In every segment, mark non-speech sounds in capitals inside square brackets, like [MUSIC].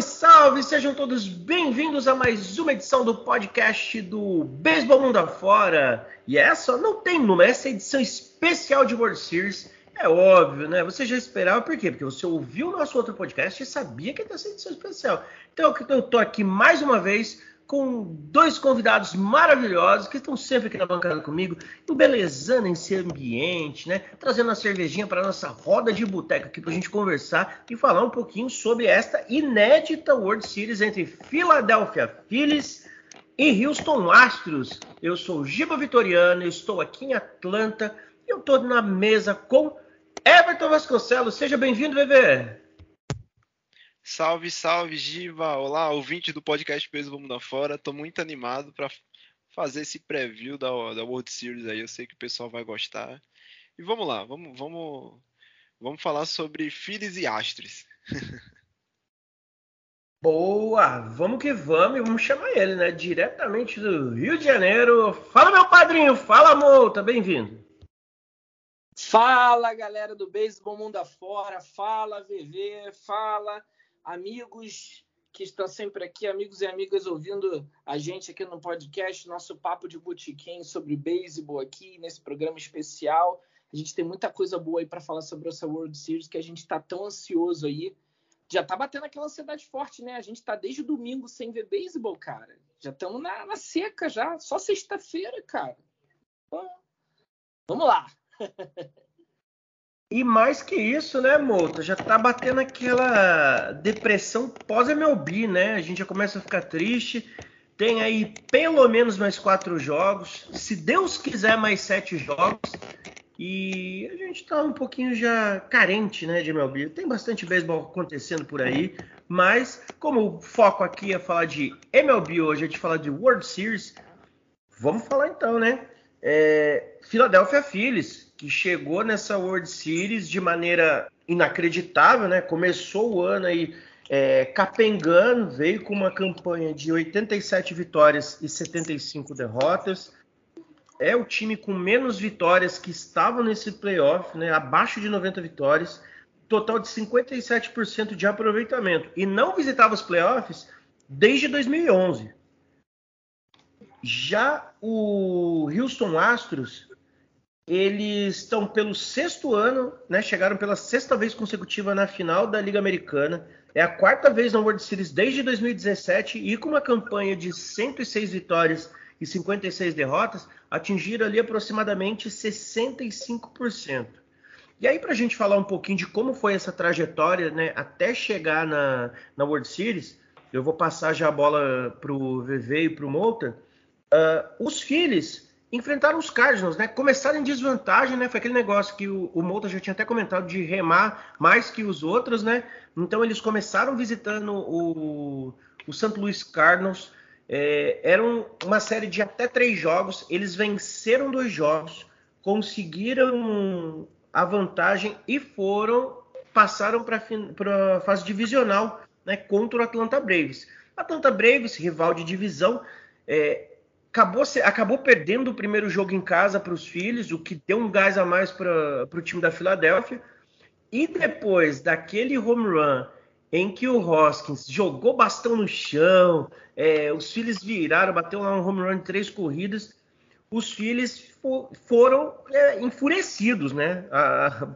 Salve, salve! Sejam todos bem-vindos a mais uma edição do podcast do Beisebol Mundo Afora. E essa não tem número, essa é a edição especial de World Series. É óbvio, né? Você já esperava, por quê? Porque você ouviu o nosso outro podcast e sabia que ia ter essa edição especial. Então eu tô aqui mais uma vez com dois convidados maravilhosos que estão sempre aqui na bancada comigo, embelezando esse ambiente, né? Trazendo uma cervejinha para nossa roda de boteca aqui para a gente conversar e falar um pouquinho sobre esta inédita World Series entre Philadelphia Phillies e Houston Astros. Eu sou Giba Vitoriano, estou aqui em Atlanta e eu estou na mesa com Everton Vasconcelos. Seja bem-vindo, bebê! Salve, salve, Giva! Olá, ouvinte do podcast Peso Vamos Dar Fora. Tô muito animado para fazer esse preview da, da World Series aí. Eu sei que o pessoal vai gostar. E vamos lá, vamos, vamos, vamos falar sobre Phillies e Astros. [LAUGHS] Boa! Vamos que vamos e vamos chamar ele, né? Diretamente do Rio de Janeiro. Fala, meu padrinho! Fala, Mouta! Bem-vindo! Fala, galera do Beisebol Mundo Afora! Fala, VV! Fala! Amigos que estão sempre aqui, amigos e amigas ouvindo a gente aqui no podcast, nosso papo de botequim sobre beisebol aqui nesse programa especial. A gente tem muita coisa boa aí para falar sobre essa World Series que a gente está tão ansioso aí. Já tá batendo aquela ansiedade forte, né? A gente tá desde domingo sem ver beisebol, cara. Já estamos na, na, seca já, só sexta-feira, cara. Então, vamos lá. [LAUGHS] E mais que isso, né, Mouta? Já tá batendo aquela depressão pós-MLB, né? A gente já começa a ficar triste. Tem aí pelo menos mais quatro jogos. Se Deus quiser, mais sete jogos. E a gente tá um pouquinho já carente, né, de MLB. Tem bastante beisebol acontecendo por aí. Mas, como o foco aqui é falar de MLB hoje, é de falar de World Series, vamos falar então, né? É, Philadelphia Phillies que chegou nessa World Series de maneira inacreditável, né? Começou o ano aí é, capengando, veio com uma campanha de 87 vitórias e 75 derrotas. É o time com menos vitórias que estavam nesse playoff, né? Abaixo de 90 vitórias, total de 57% de aproveitamento e não visitava os playoffs desde 2011. Já o Houston Astros eles estão pelo sexto ano, né? Chegaram pela sexta vez consecutiva na final da Liga Americana. É a quarta vez na World Series desde 2017 e com uma campanha de 106 vitórias e 56 derrotas, atingiram ali aproximadamente 65%. E aí, para a gente falar um pouquinho de como foi essa trajetória, né, até chegar na, na World Series, eu vou passar já a bola para o VV e para o Mouta. Uh, os Phillies enfrentaram os Cardinals, né? Começaram em desvantagem, né? Foi aquele negócio que o, o já tinha até comentado de remar mais que os outros, né? Então eles começaram visitando o, o St. Louis Cardinals. É, era uma série de até três jogos. Eles venceram dois jogos, conseguiram a vantagem e foram passaram para a fase divisional, né? Contra o Atlanta Braves. Atlanta Braves, rival de divisão, é, acabou, acabou perdendo o primeiro jogo em casa para os filhos, o que deu um gás a mais para o time da Filadélfia. E depois daquele home run em que o Hoskins jogou bastão no chão, é, os filhos viraram, bateu lá um home run de três corridas, os filhos for, foram é, enfurecidos, né,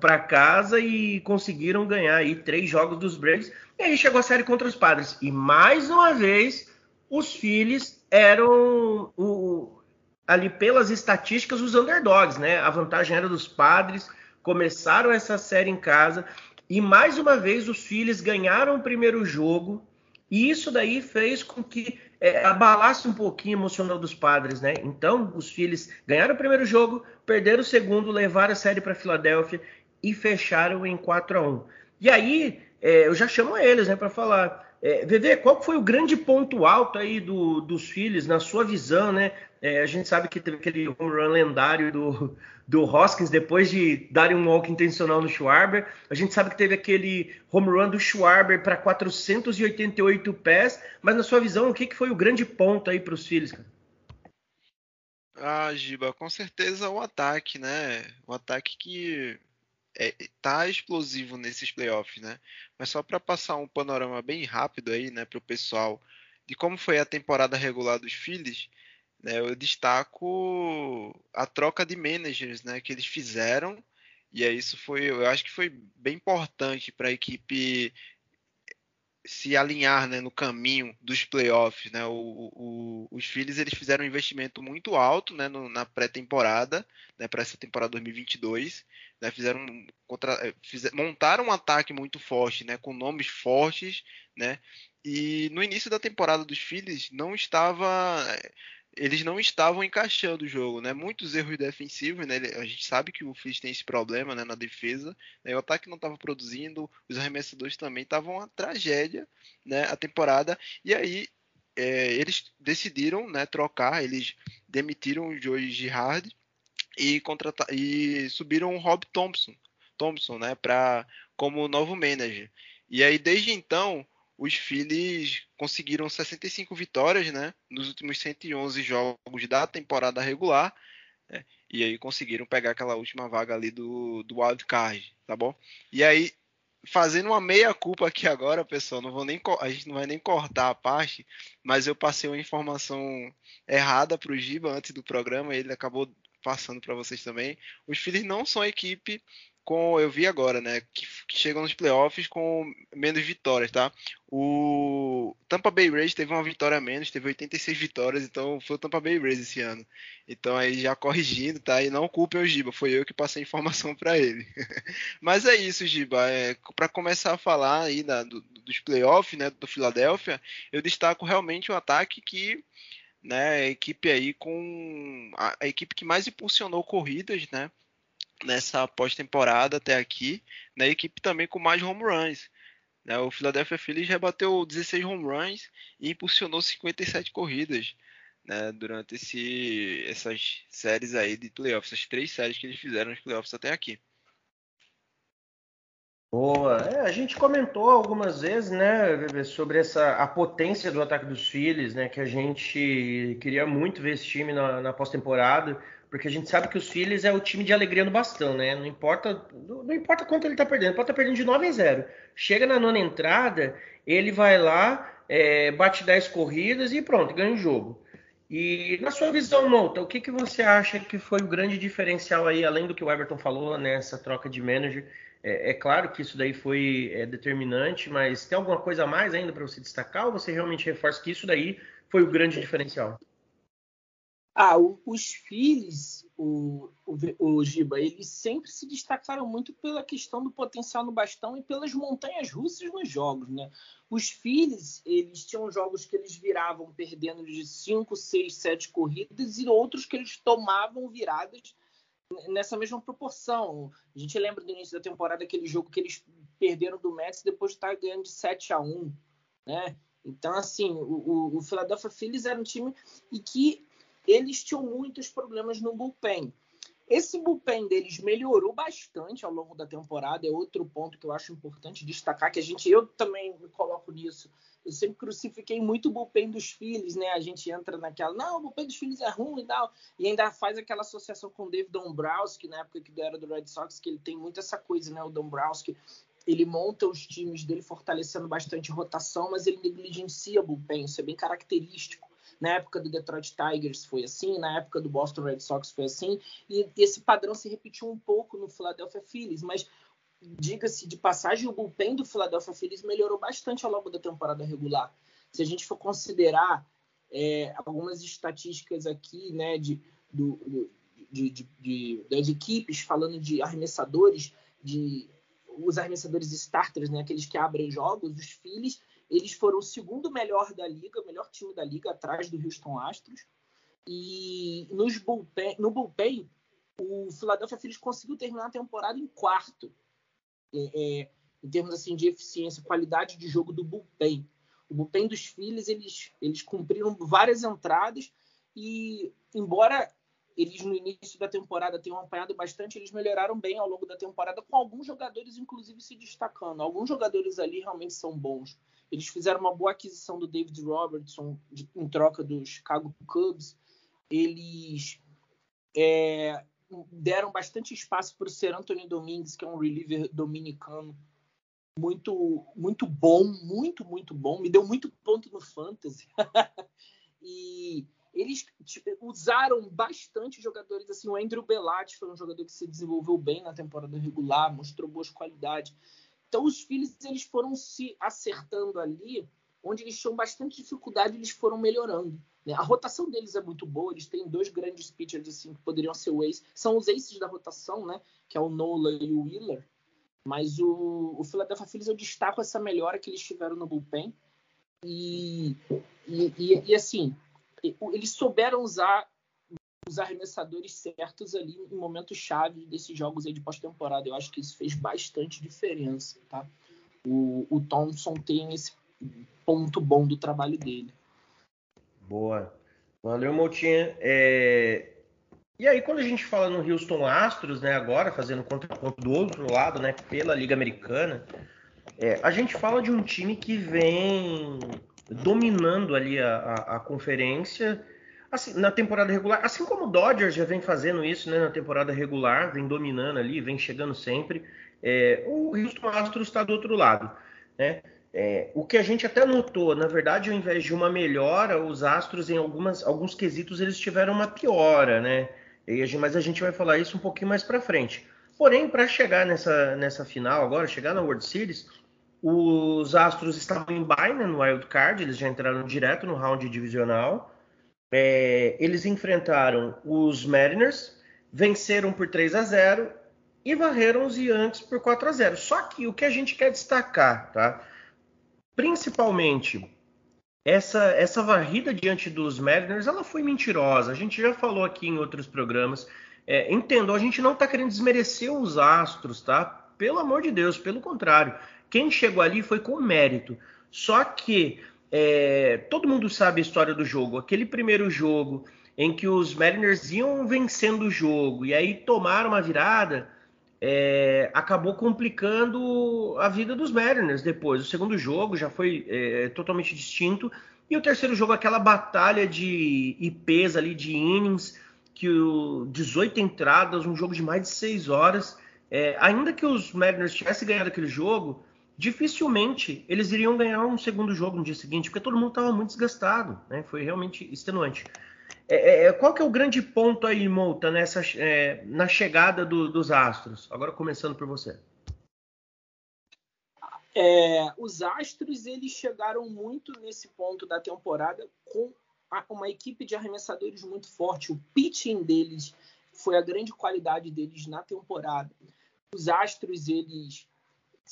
para casa e conseguiram ganhar aí três jogos dos Braves. E aí chegou a série contra os Padres e mais uma vez os filhos eram o, ali pelas estatísticas os underdogs, né? A vantagem era dos padres, começaram essa série em casa e mais uma vez os Phillies ganharam o primeiro jogo e isso daí fez com que é, abalasse um pouquinho emocional dos padres, né? Então os Phillies ganharam o primeiro jogo, perderam o segundo, levaram a série para Filadélfia e fecharam em 4 a 1. E aí é, eu já chamo eles, né, para falar é, qual foi o grande ponto alto aí do, dos filhos, na sua visão, né? É, a gente sabe que teve aquele home run lendário do, do Hoskins depois de darem um walk intencional no Schwarber. A gente sabe que teve aquele home run do Schwarber para 488 pés. Mas na sua visão, o que, que foi o grande ponto aí para os cara? Ah, Giba, com certeza o ataque, né? O ataque que é, tá explosivo nesses playoffs, né? Mas só para passar um panorama bem rápido aí, né, para o pessoal de como foi a temporada regular dos Phillies, né, eu destaco a troca de managers, né, que eles fizeram e aí isso foi, eu acho que foi bem importante para a equipe se alinhar né, no caminho dos playoffs. Né? O, o, os Phillies eles fizeram um investimento muito alto né, no, na pré-temporada, né, para essa temporada 2022. Né, fizeram contra, eh, montaram um ataque muito forte, né, com nomes fortes. Né, e no início da temporada dos Phillies não estava eles não estavam encaixando o jogo, né? Muitos erros defensivos, né? A gente sabe que o Phillies tem esse problema, né? Na defesa, né? o ataque não estava produzindo, os arremessadores também estavam uma tragédia, né? A temporada e aí é, eles decidiram, né? Trocar, eles demitiram o Joey Girard e contratar e subiram o Rob Thompson, Thompson, né? Para como novo manager. E aí desde então os Phillies conseguiram 65 vitórias, né, nos últimos 111 jogos da temporada regular, né, e aí conseguiram pegar aquela última vaga ali do, do wild card, tá bom? E aí fazendo uma meia culpa aqui agora, pessoal, não vou nem a gente não vai nem cortar a parte, mas eu passei uma informação errada para o Giba antes do programa, ele acabou passando para vocês também. Os Phillies não são a equipe com eu vi agora, né, que, que, chegam nos playoffs com menos vitórias, tá? O Tampa Bay Rays teve uma vitória a menos, teve 86 vitórias, então foi o Tampa Bay Rays esse ano. Então aí já corrigindo, tá? E não culpem o Giba, foi eu que passei informação para ele. [LAUGHS] Mas é isso, Giba. É, para começar a falar aí da, do, dos playoffs, né, do Philadelphia, eu destaco realmente o ataque que né, a equipe aí com a, a equipe que mais impulsionou corridas, né? Nessa pós-temporada até aqui, na equipe também com mais home runs. Né? O Philadelphia Phillies rebateu 16 home runs e impulsionou 57 corridas né? durante esse, essas séries aí de playoffs, essas três séries que eles fizeram nos playoffs até aqui. Boa. É, a gente comentou algumas vezes, né, sobre essa a potência do ataque dos Phillies, né, que a gente queria muito ver esse time na, na pós-temporada porque a gente sabe que os Phillies é o time de alegria no bastão, né? Não importa, não importa quanto ele tá perdendo, pode estar tá perdendo de 9 a 0. Chega na nona entrada, ele vai lá, é, bate 10 corridas e pronto, ganha o jogo. E na sua visão, Monta, o que, que você acha que foi o grande diferencial aí, além do que o Everton falou nessa né, troca de manager? É, é, claro que isso daí foi é, determinante, mas tem alguma coisa a mais ainda para você destacar ou você realmente reforça que isso daí foi o grande diferencial? Ah, o, os filhos, o, o, o, Giba, eles sempre se destacaram muito pela questão do potencial no bastão e pelas montanhas russas nos jogos, né? Os filhos, eles tinham jogos que eles viravam perdendo de 5, 6, 7 corridas e outros que eles tomavam viradas nessa mesma proporção. A gente lembra do início da temporada aquele jogo que eles perderam do Mets depois de estar ganhando de 7 a 1, né? Então, assim, o, o, o Philadelphia Phillies era um time e que eles tinham muitos problemas no bullpen. Esse bullpen deles melhorou bastante ao longo da temporada. É outro ponto que eu acho importante destacar, que a gente, eu também me coloco nisso. Eu sempre crucifiquei muito o bullpen dos filhos, né? A gente entra naquela, não, o bullpen dos filhos é ruim e tal, e ainda faz aquela associação com o David Dombrowski, na época que era do Red Sox, que ele tem muito essa coisa, né? O Dombrowski, ele monta os times dele fortalecendo bastante rotação, mas ele negligencia o bullpen, isso é bem característico na época do Detroit Tigers foi assim, na época do Boston Red Sox foi assim, e esse padrão se repetiu um pouco no Philadelphia Phillies, mas diga-se de passagem, o bullpen do Philadelphia Phillies melhorou bastante ao longo da temporada regular. Se a gente for considerar é, algumas estatísticas aqui, né, de, do, de, de, de, das equipes, falando de arremessadores, de os arremessadores starters, né, aqueles que abrem jogos, os Phillies eles foram o segundo melhor da liga, o melhor time da liga, atrás do Houston Astros. E nos bullpen, no bullpen, o Philadelphia Phillies conseguiu terminar a temporada em quarto, é, é, em termos assim de eficiência, qualidade de jogo do bullpen. O bullpen dos Phillies, eles, eles cumpriram várias entradas e, embora eles no início da temporada tenham apanhado bastante, eles melhoraram bem ao longo da temporada, com alguns jogadores, inclusive, se destacando. Alguns jogadores ali realmente são bons. Eles fizeram uma boa aquisição do David Robertson de, em troca do Chicago Cubs. Eles é, deram bastante espaço para o Ser Anthony Domingues, que é um reliever dominicano muito muito bom, muito muito bom, me deu muito ponto no fantasy. [LAUGHS] e eles tipo, usaram bastante jogadores assim, o Andrew Belatti foi um jogador que se desenvolveu bem na temporada regular, mostrou boas qualidades. Então os Phillies eles foram se acertando ali, onde eles tinham bastante dificuldade, eles foram melhorando. Né? A rotação deles é muito boa, eles têm dois grandes pitchers assim que poderiam ser o ace, são os aces da rotação, né? Que é o Nola e o Wheeler. Mas o, o Philadelphia Phillies eu destaco essa melhora que eles tiveram no bullpen. E, e, e, e assim, eles souberam usar os arremessadores certos ali em momentos chave desses jogos aí de pós-temporada. Eu acho que isso fez bastante diferença, tá? O, o Thompson tem esse ponto bom do trabalho dele. Boa. Valeu, Moutinha. É... E aí, quando a gente fala no Houston Astros, né, agora, fazendo contraponto do outro lado, né, pela Liga Americana, é, a gente fala de um time que vem dominando ali a, a, a conferência assim, na temporada regular, assim como o Dodgers já vem fazendo isso né, na temporada regular, vem dominando ali, vem chegando sempre. É, o Houston Astros está do outro lado. Né? É, o que a gente até notou, na verdade, ao invés de uma melhora, os Astros em algumas, alguns quesitos eles tiveram uma piora, né? mas a gente vai falar isso um pouquinho mais para frente. Porém, para chegar nessa, nessa final agora, chegar na World Series, os Astros estavam em bye né, no Wild Card, eles já entraram direto no round divisional. É, eles enfrentaram os Mariners, venceram por 3 a 0 e varreram os Yankees por 4 a 0. Só que o que a gente quer destacar, tá? Principalmente essa, essa varrida diante dos Mariners, ela foi mentirosa. A gente já falou aqui em outros programas. É, entendo, a gente não está querendo desmerecer os Astros, tá? Pelo amor de Deus, pelo contrário. Quem chegou ali foi com mérito. Só que é, todo mundo sabe a história do jogo. Aquele primeiro jogo em que os Mariners iam vencendo o jogo e aí tomaram uma virada, é, acabou complicando a vida dos Mariners depois. O segundo jogo já foi é, totalmente distinto. E o terceiro jogo, aquela batalha de IPs ali, de innings, que o 18 entradas, um jogo de mais de 6 horas. É, ainda que os Mariners tivessem ganhado aquele jogo, dificilmente eles iriam ganhar um segundo jogo no dia seguinte, porque todo mundo estava muito desgastado. Né? Foi realmente extenuante. É, é, é, qual que é o grande ponto aí, Mouta, nessa, é, na chegada do, dos Astros? Agora começando por você. É, os Astros eles chegaram muito nesse ponto da temporada com uma equipe de arremessadores muito forte. O pitching deles foi a grande qualidade deles na temporada. Os Astros eles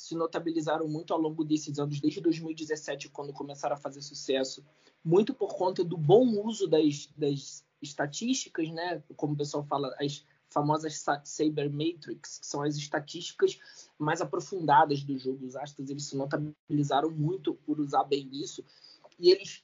se notabilizaram muito ao longo desses anos, desde 2017, quando começaram a fazer sucesso, muito por conta do bom uso das, das estatísticas, né? Como o pessoal fala, as famosas Saber Matrix, que são as estatísticas mais aprofundadas do jogo. Os Astros eles se notabilizaram muito por usar bem isso. E eles,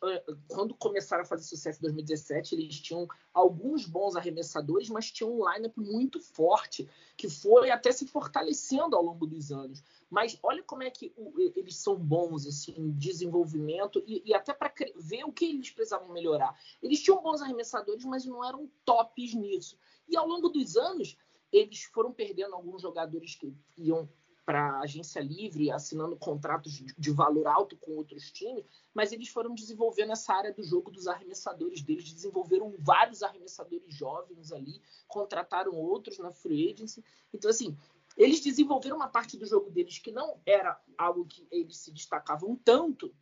quando começaram a fazer sucesso em 2017, eles tinham alguns bons arremessadores, mas tinham um lineup muito forte, que foi até se fortalecendo ao longo dos anos. Mas olha como é que eles são bons assim, em desenvolvimento e, e até para ver o que eles precisavam melhorar. Eles tinham bons arremessadores, mas não eram tops nisso. E ao longo dos anos, eles foram perdendo alguns jogadores que iam para agência livre, assinando contratos de valor alto com outros times, mas eles foram desenvolvendo essa área do jogo dos arremessadores deles, desenvolveram vários arremessadores jovens ali, contrataram outros na free agency. Então, assim, eles desenvolveram uma parte do jogo deles que não era algo que eles se destacavam tanto,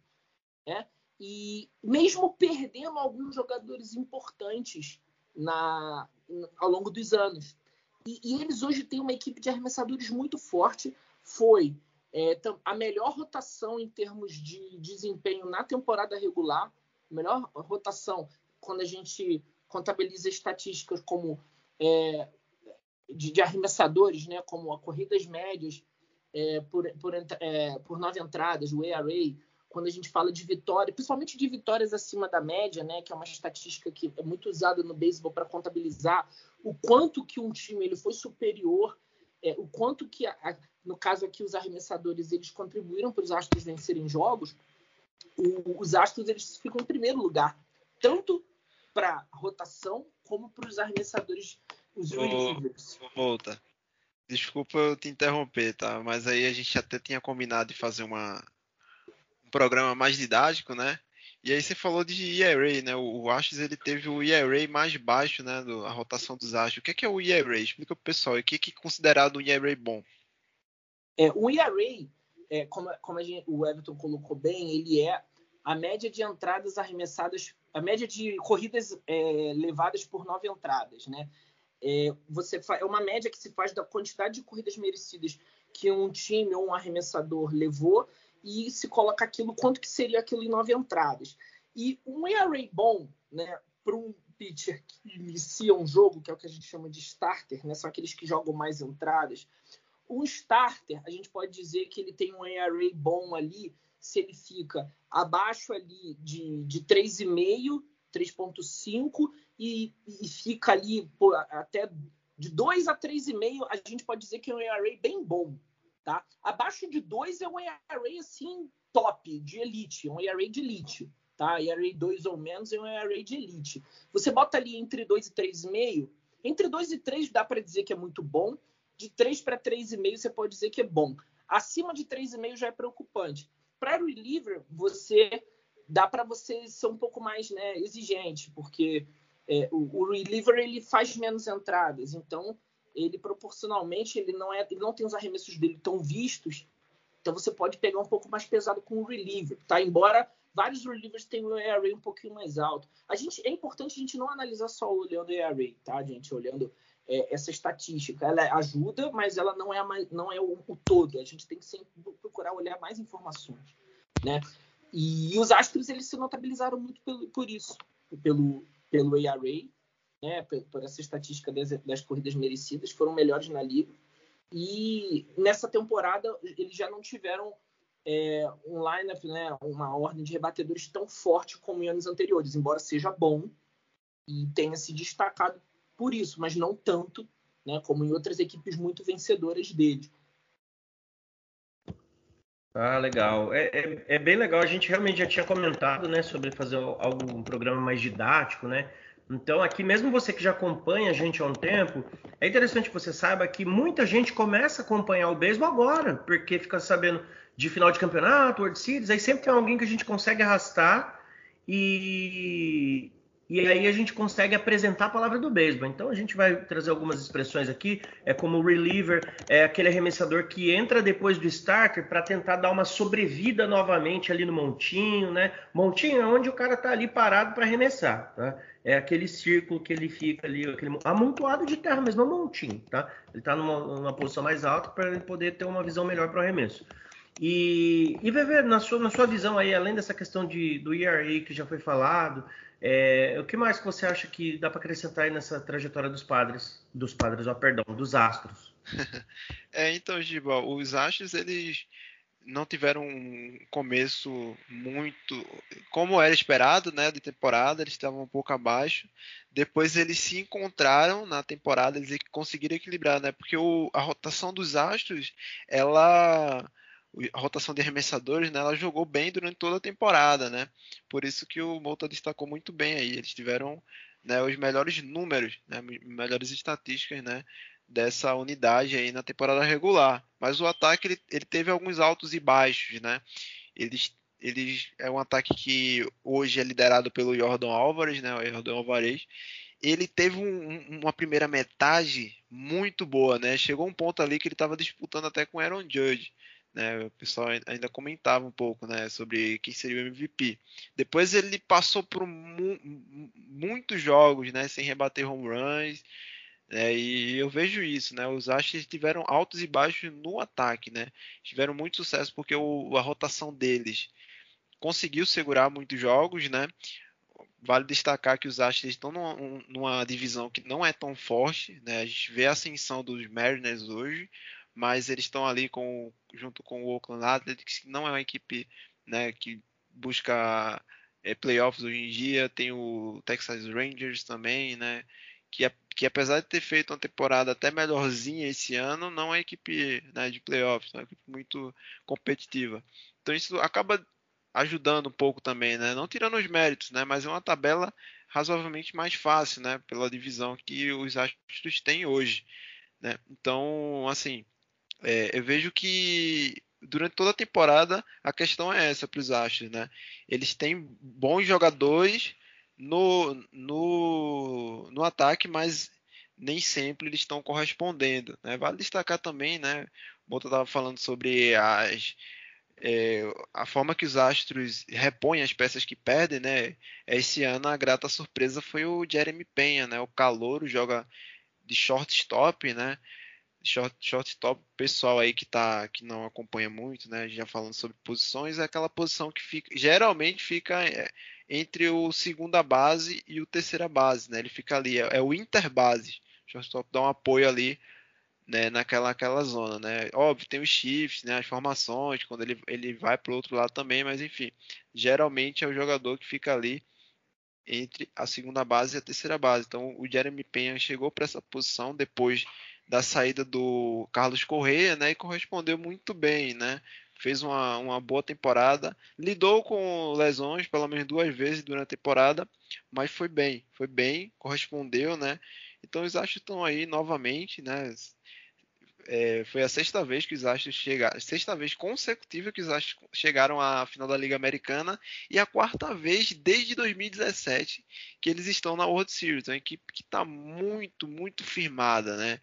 né? E mesmo perdendo alguns jogadores importantes na, ao longo dos anos. E, e, eles hoje têm uma equipe de arremessadores muito forte, foi é, a melhor rotação em termos de desempenho na temporada regular, melhor rotação quando a gente contabiliza estatísticas como é, de, de, arremessadores, né, como a corridas médias é, por, por, é, por, nove entradas, o ERA, quando a gente fala de vitória, principalmente de vitórias acima da média, né, que é uma estatística que é muito usada no beisebol para contabilizar o quanto que um time ele foi superior, é, o quanto que a, no caso aqui os arremessadores eles contribuíram para os Astros vencerem jogos, o, os Astros eles ficam em primeiro lugar, tanto para rotação como para os arremessadores Os relievers. Volta. Desculpa eu te interromper, tá? Mas aí a gente até tinha combinado de fazer uma, um programa mais didático, né? E aí você falou de ERA, né? O Astros ele teve o ERA mais baixo, né? Do, a rotação dos Astros. O que é, que é o ERA? Explica pro pessoal. O que é, é considerado um ERA bom? É, o ERA, é, como, como gente, o Everton colocou bem, ele é a média de entradas arremessadas, a média de corridas é, levadas por nove entradas, né? É, você é uma média que se faz da quantidade de corridas merecidas que um time ou um arremessador levou e se coloca aquilo, quanto que seria aquilo em nove entradas. E um ERA bom, né, para um pitcher que inicia um jogo, que é o que a gente chama de starter, né, são aqueles que jogam mais entradas. Um starter, a gente pode dizer que ele tem um ERA bom ali, se ele fica abaixo ali de, de 3,5, 3,5 e, e fica ali por, até de 2 a 3,5, a gente pode dizer que é um ERA bem bom. Tá? Abaixo de 2 é um ERA assim top, de elite, um ERA de elite. Tá? ERA 2 ou menos é um ERA de elite. Você bota ali entre 2 e 3,5. Entre 2 e 3 dá para dizer que é muito bom. De 3 para 3,5 você pode dizer que é bom. Acima de 3,5 já é preocupante. Para reliever, você dá para você ser um pouco mais né, exigente, porque é, o, o reliever ele faz menos entradas. Então, ele proporcionalmente ele não é, ele não tem os arremessos dele tão vistos, então você pode pegar um pouco mais pesado com o reliever, tá? Embora vários relievers tenham o ERA um pouquinho mais alto. A gente é importante a gente não analisar só olhando o ERA, tá, gente? Olhando é, essa estatística, ela ajuda, mas ela não é, a, não é o, o, todo. A gente tem que sempre procurar olhar mais informações, né? E os Astros eles se notabilizaram muito pelo, por isso, pelo pelo ERA né, por essa estatística das, das corridas merecidas, foram melhores na liga. E nessa temporada eles já não tiveram é, um lineup, né, uma ordem de rebatedores tão forte como em anos anteriores, embora seja bom e tenha se destacado por isso, mas não tanto, né, como em outras equipes muito vencedoras dele. Ah, legal. É, é, é, bem legal. A gente realmente já tinha comentado, né, sobre fazer algum programa mais didático, né? Então, aqui, mesmo você que já acompanha a gente há um tempo, é interessante que você saiba que muita gente começa a acompanhar o beisebol agora, porque fica sabendo de final de campeonato, World Series, aí sempre tem alguém que a gente consegue arrastar e, e aí a gente consegue apresentar a palavra do beisebol. Então a gente vai trazer algumas expressões aqui, é como reliever, é aquele arremessador que entra depois do starter para tentar dar uma sobrevida novamente ali no montinho, né? Montinho é onde o cara tá ali parado para arremessar, tá? É aquele círculo que ele fica ali, aquele amontoado de terra mesmo, é um montinho, tá? Ele tá numa, numa posição mais alta para ele poder ter uma visão melhor para o arremesso. E, e Veve, na sua, na sua visão aí, além dessa questão de, do ERA que já foi falado, é, o que mais que você acha que dá para acrescentar aí nessa trajetória dos padres, dos padres, ó, perdão, dos astros? [LAUGHS] é, então, Giba, os astros eles não tiveram um começo muito como era esperado, né, de temporada, eles estavam um pouco abaixo. Depois eles se encontraram na temporada, eles conseguiram equilibrar, né? Porque o, a rotação dos astros, ela a rotação de arremessadores, né, ela jogou bem durante toda a temporada, né? Por isso que o Mouta destacou muito bem aí. Eles tiveram né, os melhores números, né, melhores estatísticas, né, dessa unidade aí na temporada regular. Mas o ataque ele, ele teve alguns altos e baixos, né? Eles, eles é um ataque que hoje é liderado pelo Jordan Álvares, né? O Jordan Álvares. Ele teve um, uma primeira metade muito boa, né? Chegou um ponto ali que ele estava disputando até com Aaron Judge. Né, o pessoal ainda comentava um pouco né, sobre quem seria o MVP. Depois ele passou por mu muitos jogos né, sem rebater home runs. Né, e eu vejo isso, né? Os Astros tiveram altos e baixos no ataque, né? Tiveram muito sucesso porque o, a rotação deles conseguiu segurar muitos jogos, né? Vale destacar que os Astros estão numa, numa, divisão que não é tão forte, né? A gente vê a ascensão dos Mariners hoje, mas eles estão ali com, junto com o Oakland Athletics, que não é uma equipe né, que busca é, playoffs hoje em dia, tem o Texas Rangers também, né, que, que apesar de ter feito uma temporada até melhorzinha esse ano, não é equipe né, de playoffs, é uma equipe muito competitiva. Então isso acaba ajudando um pouco também, né? Não tirando os méritos, né? Mas é uma tabela razoavelmente mais fácil, né? Pela divisão que os Astros têm hoje, né? Então, assim, é, eu vejo que durante toda a temporada a questão é essa para os Astros, né? Eles têm bons jogadores no, no, no ataque, mas nem sempre eles estão correspondendo. Né? Vale destacar também, né? O Bota estava falando sobre as, é, a forma que os Astros repõem as peças que perdem, né? Esse ano a grata surpresa foi o Jeremy Penha, né? O calouro joga de shortstop, né? Short, shortstop, pessoal aí que tá que não acompanha muito, né? Já falando sobre posições, é aquela posição que fica geralmente fica é, entre o segunda base e o terceira base, né? Ele fica ali, é, é o interbase. Shortstop dá um apoio ali, né? Naquela aquela zona, né? Óbvio, tem os shifts, né? As formações, quando ele, ele vai para o outro lado também, mas enfim, geralmente é o jogador que fica ali entre a segunda base e a terceira base. Então, o Jeremy Penha chegou para essa posição depois da saída do Carlos Correia, né? E correspondeu muito bem, né? Fez uma, uma boa temporada, lidou com lesões pelo menos duas vezes durante a temporada, mas foi bem, foi bem, correspondeu, né? Então os Astros estão aí novamente, né? É, foi a sexta vez que os Astros chegaram, sexta vez consecutiva que os Astros chegaram à final da Liga Americana e a quarta vez desde 2017 que eles estão na World Series, uma equipe que está muito, muito firmada, né?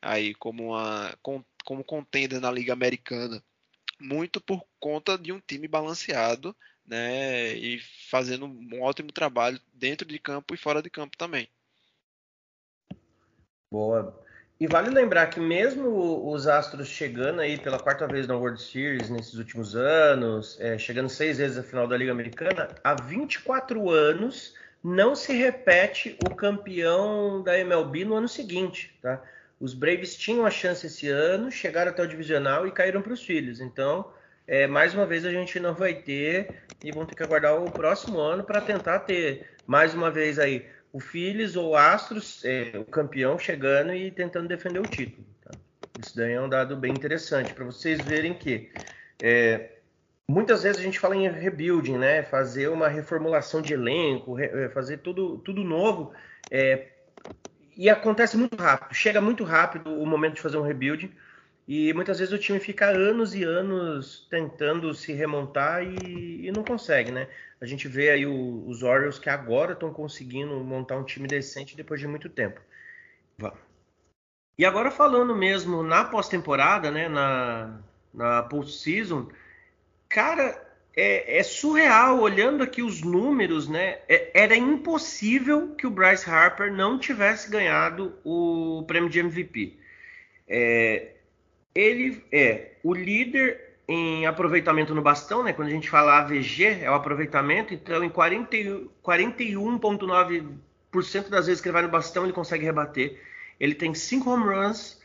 Aí como, uma, como contender na Liga Americana, muito por conta de um time balanceado, né, e fazendo um ótimo trabalho dentro de campo e fora de campo também. Boa. E vale lembrar que mesmo os Astros chegando aí pela quarta vez na World Series nesses últimos anos, é, chegando seis vezes à final da Liga Americana, há 24 anos não se repete o campeão da MLB no ano seguinte, tá? Os Braves tinham a chance esse ano, chegaram até o divisional e caíram para os filhos. Então, é, mais uma vez a gente não vai ter e vão ter que aguardar o próximo ano para tentar ter mais uma vez aí o Phillies ou o Astros, é, o campeão chegando e tentando defender o título. Tá? Isso daí é um dado bem interessante para vocês verem que é, muitas vezes a gente fala em rebuilding, né? Fazer uma reformulação de elenco, re, é, fazer tudo, tudo novo. É, e acontece muito rápido, chega muito rápido o momento de fazer um rebuild. E muitas vezes o time fica anos e anos tentando se remontar e, e não consegue, né? A gente vê aí o, os Orioles que agora estão conseguindo montar um time decente depois de muito tempo. E agora falando mesmo na pós-temporada, né? Na, na post-season, cara, é, é, surreal olhando aqui os números, né? É, era impossível que o Bryce Harper não tivesse ganhado o prêmio de MVP. É, ele é o líder em aproveitamento no bastão, né? Quando a gente fala AVG, é o aproveitamento. Então, em 41,9% das vezes que ele vai no bastão, ele consegue rebater. Ele tem 5 home runs,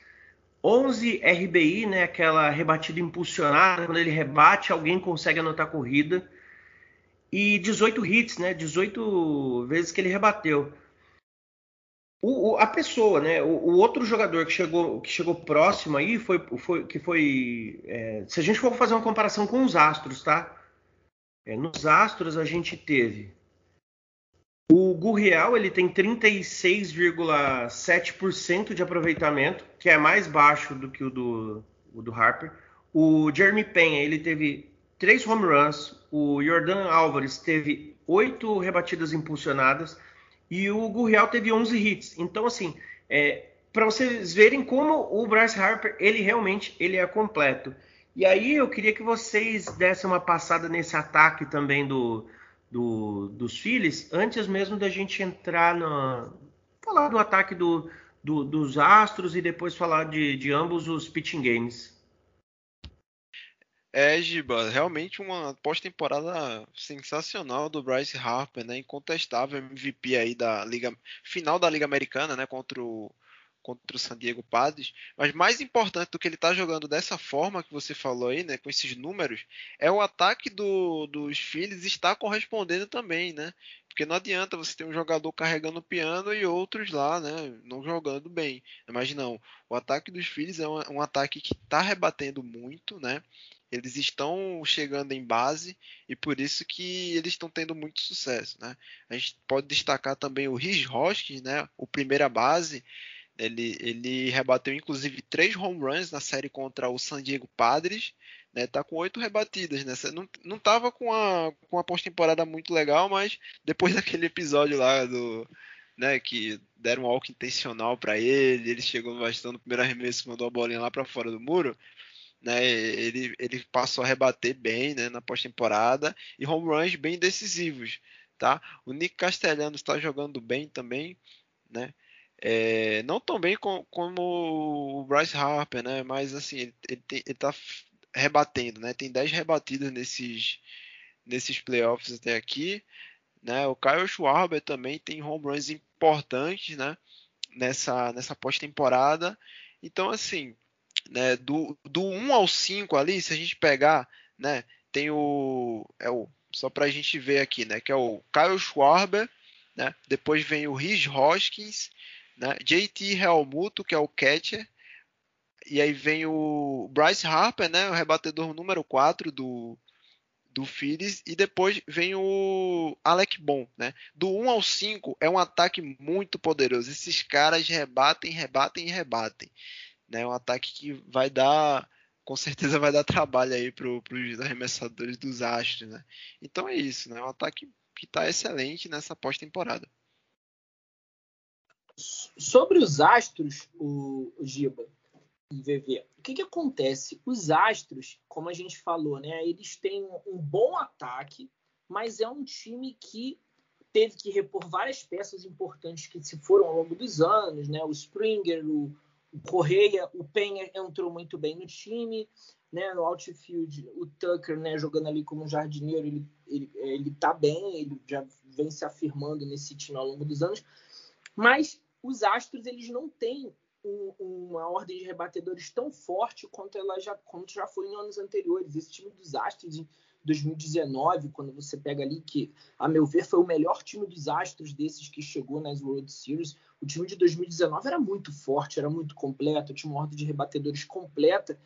11 RBI, né, aquela rebatida impulsionada, quando ele rebate, alguém consegue anotar a corrida. E 18 hits, né, 18 vezes que ele rebateu. O, o, a pessoa, né, o, o, outro jogador que chegou, que chegou próximo aí foi, foi que foi, é, se a gente for fazer uma comparação com os Astros, tá? É, nos Astros a gente teve o Gurriel ele tem 36,7% de aproveitamento, que é mais baixo do que o do, o do Harper. O Jeremy Penha ele teve 3 home runs, o Jordan Álvares teve 8 rebatidas impulsionadas e o Gurriel teve 11 hits. Então assim, é, para vocês verem como o Bryce Harper ele realmente ele é completo. E aí eu queria que vocês dessem uma passada nesse ataque também do do, dos Phillies antes mesmo da gente entrar na falar do ataque do, do, dos Astros e depois falar de, de ambos os pitching games. É, Giba, realmente uma pós-temporada sensacional do Bryce Harper, né? Incontestável MVP aí da liga final da Liga Americana, né? Contra o contra o San Diego Padres, mas mais importante do que ele está jogando dessa forma que você falou aí, né, com esses números, é o ataque do, dos Phillies está correspondendo também, né? Porque não adianta você ter um jogador carregando o piano e outros lá, né, não jogando bem. Mas não, o ataque dos Phillies é um, um ataque que está rebatendo muito, né? eles estão chegando em base e por isso que eles estão tendo muito sucesso, né? A gente pode destacar também o Rhys Hoskins, né? O primeira base, ele, ele rebateu inclusive três home runs na série contra o San Diego Padres, né? Tá com oito rebatidas, né? Não, não tava com a, com a pós-temporada muito legal, mas depois [LAUGHS] daquele episódio lá do, né, que deram um walk intencional para ele, ele chegou no bastão no primeiro arremesso, mandou a bolinha lá para fora do muro né? Ele, ele passou a rebater bem né, na pós-temporada e home runs bem decisivos. Tá? O Nick Castellanos está jogando bem também, né? É, não tão bem com, como o Bryce Harper, né? Mas assim, ele, ele, tem, ele tá rebatendo, né? Tem 10 rebatidas nesses, nesses playoffs até aqui. Né? O Kyle Schwarber também tem home runs importantes né? nessa, nessa pós-temporada. Então, assim, né, do, do 1 ao 5 ali, se a gente pegar, né, tem o, é o só para a gente ver aqui, né, que é o Kyle Schwarber, né, depois vem o Rhys Hoskins, né, JT Helmuto, que é o catcher, e aí vem o Bryce Harper, né, o rebatedor número 4 do, do Phillies, e depois vem o Alec Bon, né? Do 1 ao 5 é um ataque muito poderoso. Esses caras rebatem, rebatem e rebatem né? Um ataque que vai dar, com certeza vai dar trabalho aí para os arremessadores dos Astros, né? Então é isso, né? Um ataque que está excelente nessa pós-temporada. Sobre os Astros, o, o Giba e VV, o que, que acontece? Os Astros, como a gente falou, né? Eles têm um bom ataque, mas é um time que teve que repor várias peças importantes que se foram ao longo dos anos, né? O Springer, o, o Correia, o Penha entrou muito bem no time, né? No outfield, o Tucker, né, jogando ali como jardineiro, ele, ele, ele tá bem, ele já vem se afirmando nesse time ao longo dos anos. Mas os Astros, eles não têm um, uma ordem de rebatedores tão forte quanto ela já, quanto já foi em anos anteriores. Esse time dos Astros, 2019, quando você pega ali que, a meu ver, foi o melhor time dos Astros desses que chegou nas World Series. O time de 2019 era muito forte, era muito completo, tinha uma ordem de rebatedores completa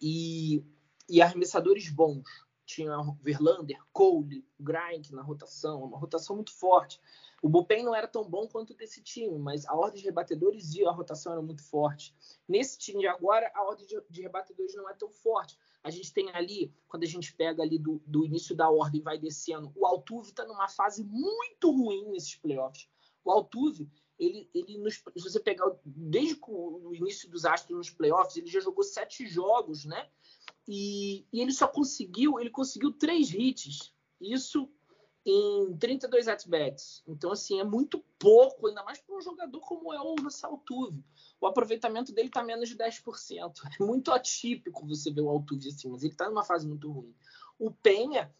e, e arremessadores bons. Tinha Verlander, Cole, Grink na rotação, uma rotação muito forte. O bullpen não era tão bom quanto desse time, mas a ordem de rebatedores e a rotação era muito forte. Nesse time de agora, a ordem de, de rebatedores não é tão forte. A gente tem ali, quando a gente pega ali do, do início da ordem e vai descendo, o Altuve está numa fase muito ruim nesses playoffs. O Altuve, ele, ele nos, se você pegar desde o início dos Astros nos playoffs, ele já jogou sete jogos, né? E, e ele só conseguiu, ele conseguiu três hits. Isso em 32 at-bats. Então, assim, é muito pouco, ainda mais para um jogador como é o Altuve. O aproveitamento dele está menos de 10%. [LAUGHS] É muito atípico você ver o Altuve assim, mas ele está numa fase muito ruim. O Penha,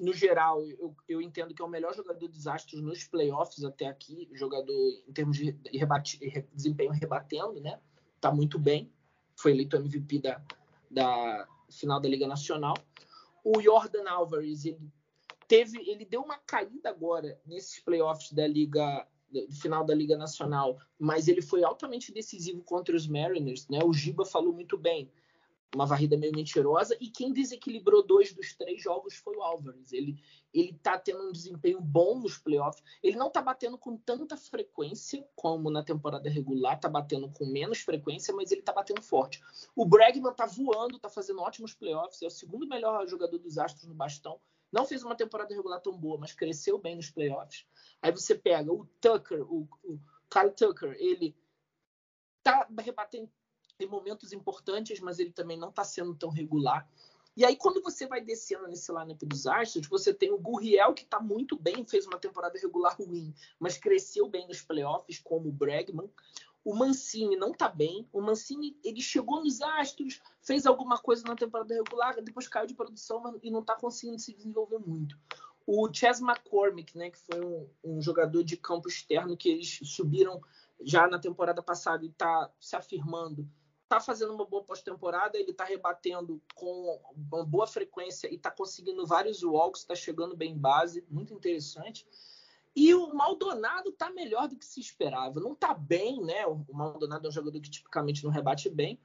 no geral, eu, eu, entendo que é o melhor jogador dos nos playoffs até aqui, jogador em termos de rebate, desempenho rebatendo, né? Tá muito bem. Foi eleito MVP da, da final da Liga Nacional. O Jordan Alvarez, ele teve, ele deu uma caída agora nesses playoffs da Liga final da Liga Nacional, mas ele foi altamente decisivo contra os Mariners, né? O Giba falou muito bem, uma varrida meio mentirosa, e quem desequilibrou dois dos três jogos foi o Álvares. Ele ele tá tendo um desempenho bom nos playoffs. Ele não tá batendo com tanta frequência como na temporada regular, tá batendo com menos frequência, mas ele tá batendo forte. O Bregman tá voando, tá fazendo ótimos playoffs, é o segundo melhor jogador dos Astros no bastão não fez uma temporada regular tão boa, mas cresceu bem nos playoffs. Aí você pega o Tucker, o, o Kyle Tucker, ele tá rebatendo em momentos importantes, mas ele também não está sendo tão regular. E aí, quando você vai descendo nesse lineup dos Astros, você tem o Gurriel, que está muito bem, fez uma temporada regular ruim, mas cresceu bem nos playoffs, como o Bregman. O Mancini não tá bem. O Mancini, ele chegou nos Astros, fez alguma coisa na temporada regular, depois caiu de produção e não tá conseguindo se desenvolver muito. O Chas McCormick, né, que foi um, um jogador de campo externo que eles subiram já na temporada passada e tá se afirmando, tá fazendo uma boa pós-temporada, ele tá rebatendo com uma boa frequência e tá conseguindo vários walks, tá chegando bem em base, muito interessante. E o Maldonado tá melhor do que se esperava. Não tá bem, né? O Maldonado é um jogador que tipicamente não rebate bem,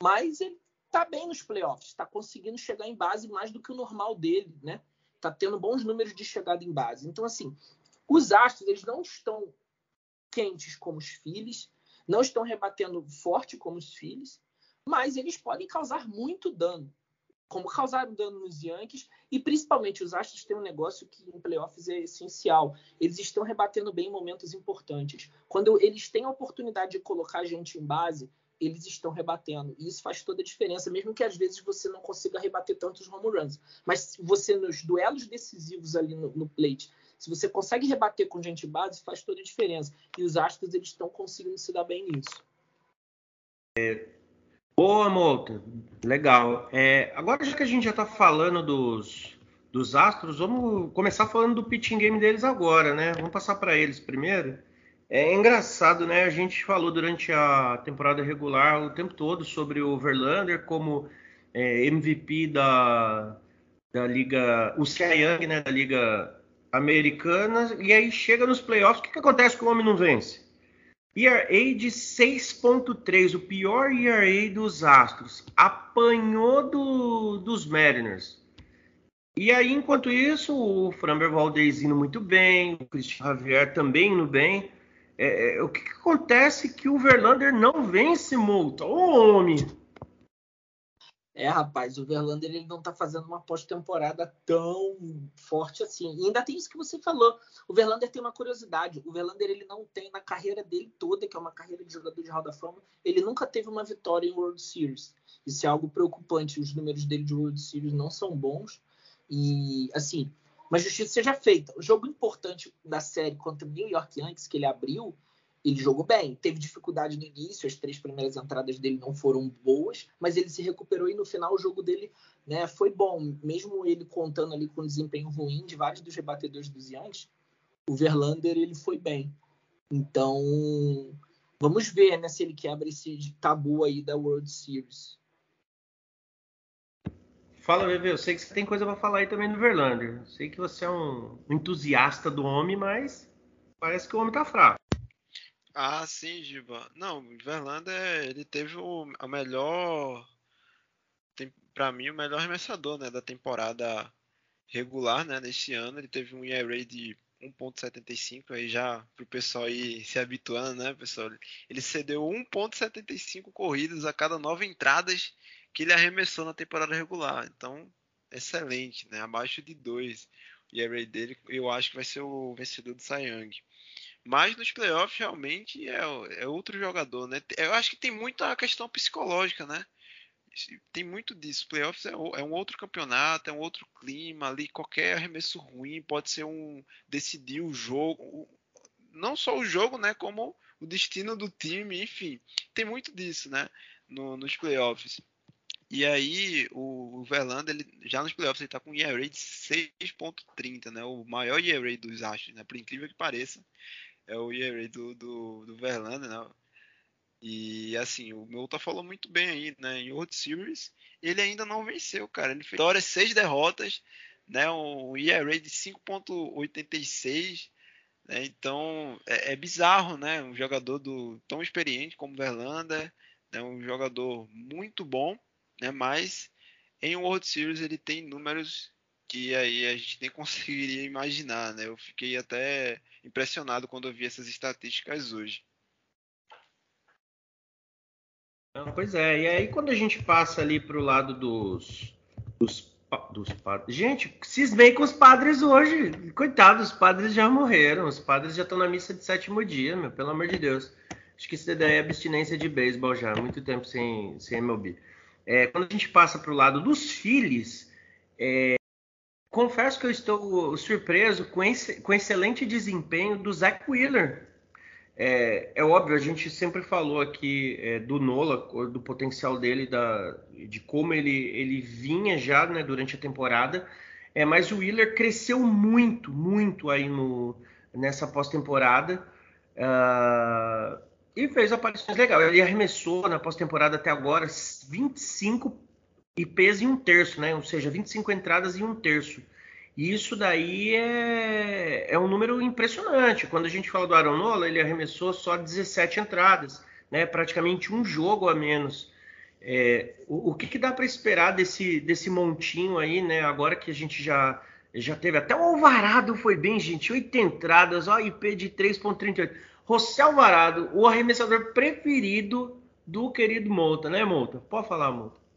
mas ele tá bem nos playoffs, está conseguindo chegar em base mais do que o normal dele, né? Tá tendo bons números de chegada em base. Então, assim, os Astros, eles não estão quentes como os Phillies, não estão rebatendo forte como os Phillies, mas eles podem causar muito dano, como causaram dano nos Yankees, e principalmente os Astros têm um negócio que em playoffs é essencial. Eles estão rebatendo bem em momentos importantes. Quando eles têm a oportunidade de colocar a gente em base, eles estão rebatendo. E isso faz toda a diferença, mesmo que às vezes você não consiga rebater tantos home runs. Mas você, nos duelos decisivos ali no, no plate, se você consegue rebater com gente base, faz toda a diferença. E os Astros eles estão conseguindo se dar bem nisso. É, boa, Molta. Legal. É, agora, já que a gente já está falando dos, dos Astros, vamos começar falando do pitching game deles agora, né? Vamos passar para eles primeiro. É engraçado, né? A gente falou durante a temporada regular o tempo todo sobre o Verlander como é, MVP da, da liga, o Cy Young, né? Da liga americana, e aí chega nos playoffs, o que, que acontece com o homem não vence? ERA de 6.3, o pior ERA dos Astros, apanhou do, dos Mariners. E aí, enquanto isso, o Framber Valdez indo muito bem, o Christian Javier também indo bem. É, é, o que, que, acontece que o Verlander não vence multa? Ô, homem! É, rapaz, o Verlander ele não tá fazendo uma pós-temporada tão forte assim. E ainda tem isso que você falou. O Verlander tem uma curiosidade. O Verlander ele não tem na carreira dele toda, que é uma carreira de jogador de Hall da Fama, ele nunca teve uma vitória em World Series. Isso é algo preocupante. Os números dele de World Series não são bons. E assim, mas justiça seja feita. O jogo importante da série contra o New York Yankees que ele abriu, ele jogou bem, teve dificuldade no início, as três primeiras entradas dele não foram boas, mas ele se recuperou e no final o jogo dele né, foi bom. Mesmo ele contando ali com um desempenho ruim de vários dos rebatedores dos Yankees, o Verlander ele foi bem. Então, vamos ver né, se ele quebra esse tabu aí da World Series. Fala, Bebê, eu sei que você tem coisa para falar aí também do Verlander. Sei que você é um entusiasta do homem, mas parece que o homem tá fraco. Ah, sim, Giba. Não, Verlander, ele teve o a melhor para mim o melhor arremessador, né, da temporada regular, né, nesse ano. Ele teve um ERA de 1.75 aí já pro pessoal ir se habituando, né, pessoal? Ele cedeu 1.75 corridas a cada nove entradas que ele arremessou na temporada regular. Então, excelente, né? Abaixo de 2 o dele, eu acho que vai ser o vencedor do Cy Young. Mas nos playoffs realmente é, é outro jogador, né? Eu acho que tem muito a questão psicológica, né? Tem muito disso. Playoffs é, é um outro campeonato, é um outro clima ali. Qualquer arremesso ruim pode ser um decidir o jogo, não só o jogo, né? Como o destino do time, enfim, tem muito disso, né? No, nos playoffs. E aí o, Verlander, ele, já nos playoffs, ele tá com um ERA de 6.30, né? O maior ERA dos Astros, né? Por incrível que pareça é o ERA do, do, do Verlander, né? E assim, o Milton falou muito bem aí, né? Em World Series, ele ainda não venceu, cara. Ele fez vitórias, seis derrotas, né? Um ERA de 5.86. Né? Então é, é, bizarro, né? Um jogador do, tão experiente como Verlander, né? um jogador muito bom, né? Mas em World Series ele tem números que aí a gente nem [LAUGHS] conseguiria imaginar, né? Eu fiquei até impressionado quando eu vi essas estatísticas hoje. Pois é, e aí quando a gente passa ali para o lado dos, dos, dos padres. Gente, cismei com os padres hoje. Coitados, os padres já morreram. Os padres já estão na missa de sétimo dia, meu, pelo amor de Deus. Acho que isso daí é abstinência de beisebol já, muito tempo sem, sem MLB. É, quando a gente passa para o lado dos filhos, é, confesso que eu estou surpreso com esse com excelente desempenho do Zach Wheeler. É, é óbvio, a gente sempre falou aqui é, do Nola, do potencial dele, da, de como ele, ele vinha já né, durante a temporada, é, mas o Wheeler cresceu muito, muito aí no, nessa pós-temporada. Uh, e fez aparições legais. Ele arremessou na pós-temporada até agora 25 IPs em um terço, né? Ou seja, 25 entradas em um terço. E isso daí é, é um número impressionante. Quando a gente fala do Aronola, ele arremessou só 17 entradas, né? Praticamente um jogo a menos. É, o, o, que, que dá para esperar desse, desse montinho aí, né? Agora que a gente já, já teve até o Alvarado foi bem, gente. Oito entradas, ó, IP de 3.38. José Alvarado, o arremessador preferido do querido Mouta, né, Mouta? Pode falar, Mouta.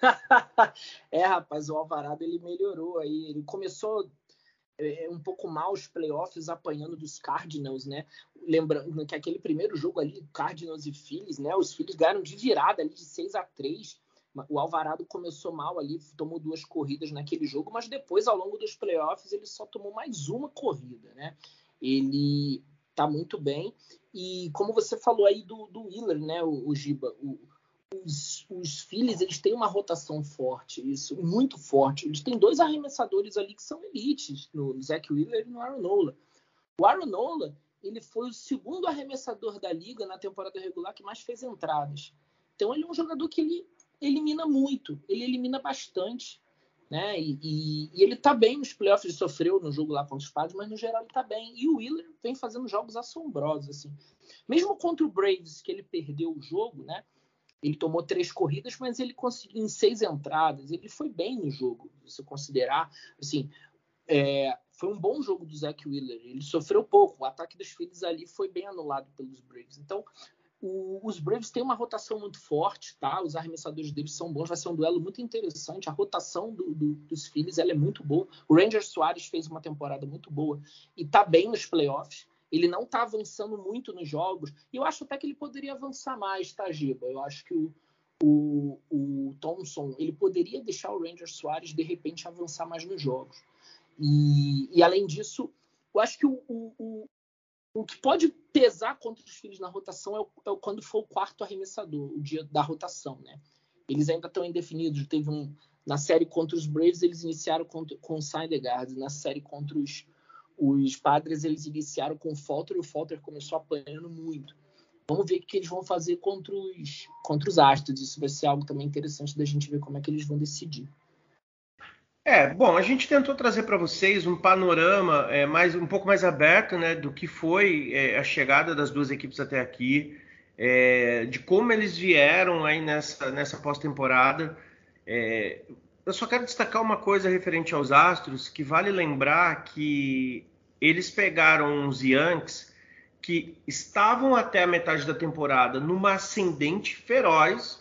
[LAUGHS] é, rapaz, o Alvarado ele melhorou aí. Ele começou é, um pouco mal os playoffs apanhando dos Cardinals, né? Lembrando que aquele primeiro jogo ali, Cardinals e Phillies, né? Os Phillies ganharam de virada ali de 6 a 3 o Alvarado começou mal ali, tomou duas corridas naquele jogo, mas depois, ao longo dos playoffs, ele só tomou mais uma corrida, né? Ele tá muito bem. E como você falou aí do, do Wheeler, né, o, o Giba, o, os, os Phillies eles têm uma rotação forte, isso, muito forte. Eles têm dois arremessadores ali que são elites, no Zach Wheeler e no Aaron Nola. O Aaron Nola ele foi o segundo arremessador da liga na temporada regular que mais fez entradas. Então ele é um jogador que ele elimina muito, ele elimina bastante. Né? E, e, e ele tá bem nos playoffs, ele sofreu no jogo lá contra os Padres, mas no geral ele tá bem. E o Wheeler vem fazendo jogos assombrosos, assim. Mesmo contra o Braves, que ele perdeu o jogo, né? Ele tomou três corridas, mas ele conseguiu em seis entradas. Ele foi bem no jogo, se considerar. Assim, é, foi um bom jogo do Zach Wheeler. Ele sofreu pouco. O ataque dos Phillies ali foi bem anulado pelos Braves. Então, o, os Braves têm uma rotação muito forte, tá? Os arremessadores deles são bons. Vai ser um duelo muito interessante. A rotação do, do, dos Phillies ela é muito boa. O Ranger Soares fez uma temporada muito boa e tá bem nos playoffs. Ele não está avançando muito nos jogos. E eu acho até que ele poderia avançar mais, tá, Giba? Eu acho que o, o, o Thompson ele poderia deixar o Ranger Soares de repente avançar mais nos jogos. E, e além disso, eu acho que o, o, o, que pode pesar contra os filhos na rotação é, o, é quando for o quarto arremessador, o dia da rotação, né? Eles ainda estão indefinidos. Teve um na série contra os Braves eles iniciaram com, com o Syndergaard, na série contra os os padres eles iniciaram com o Falter e o Falter começou apanhando muito. Vamos ver o que eles vão fazer contra os, contra os Astros. Isso vai ser algo também interessante da gente ver como é que eles vão decidir. É, bom, a gente tentou trazer para vocês um panorama é, mais, um pouco mais aberto né, do que foi é, a chegada das duas equipes até aqui, é, de como eles vieram aí nessa, nessa pós-temporada. Eu só quero destacar uma coisa referente aos Astros, que vale lembrar que eles pegaram os Yankees que estavam até a metade da temporada numa ascendente feroz.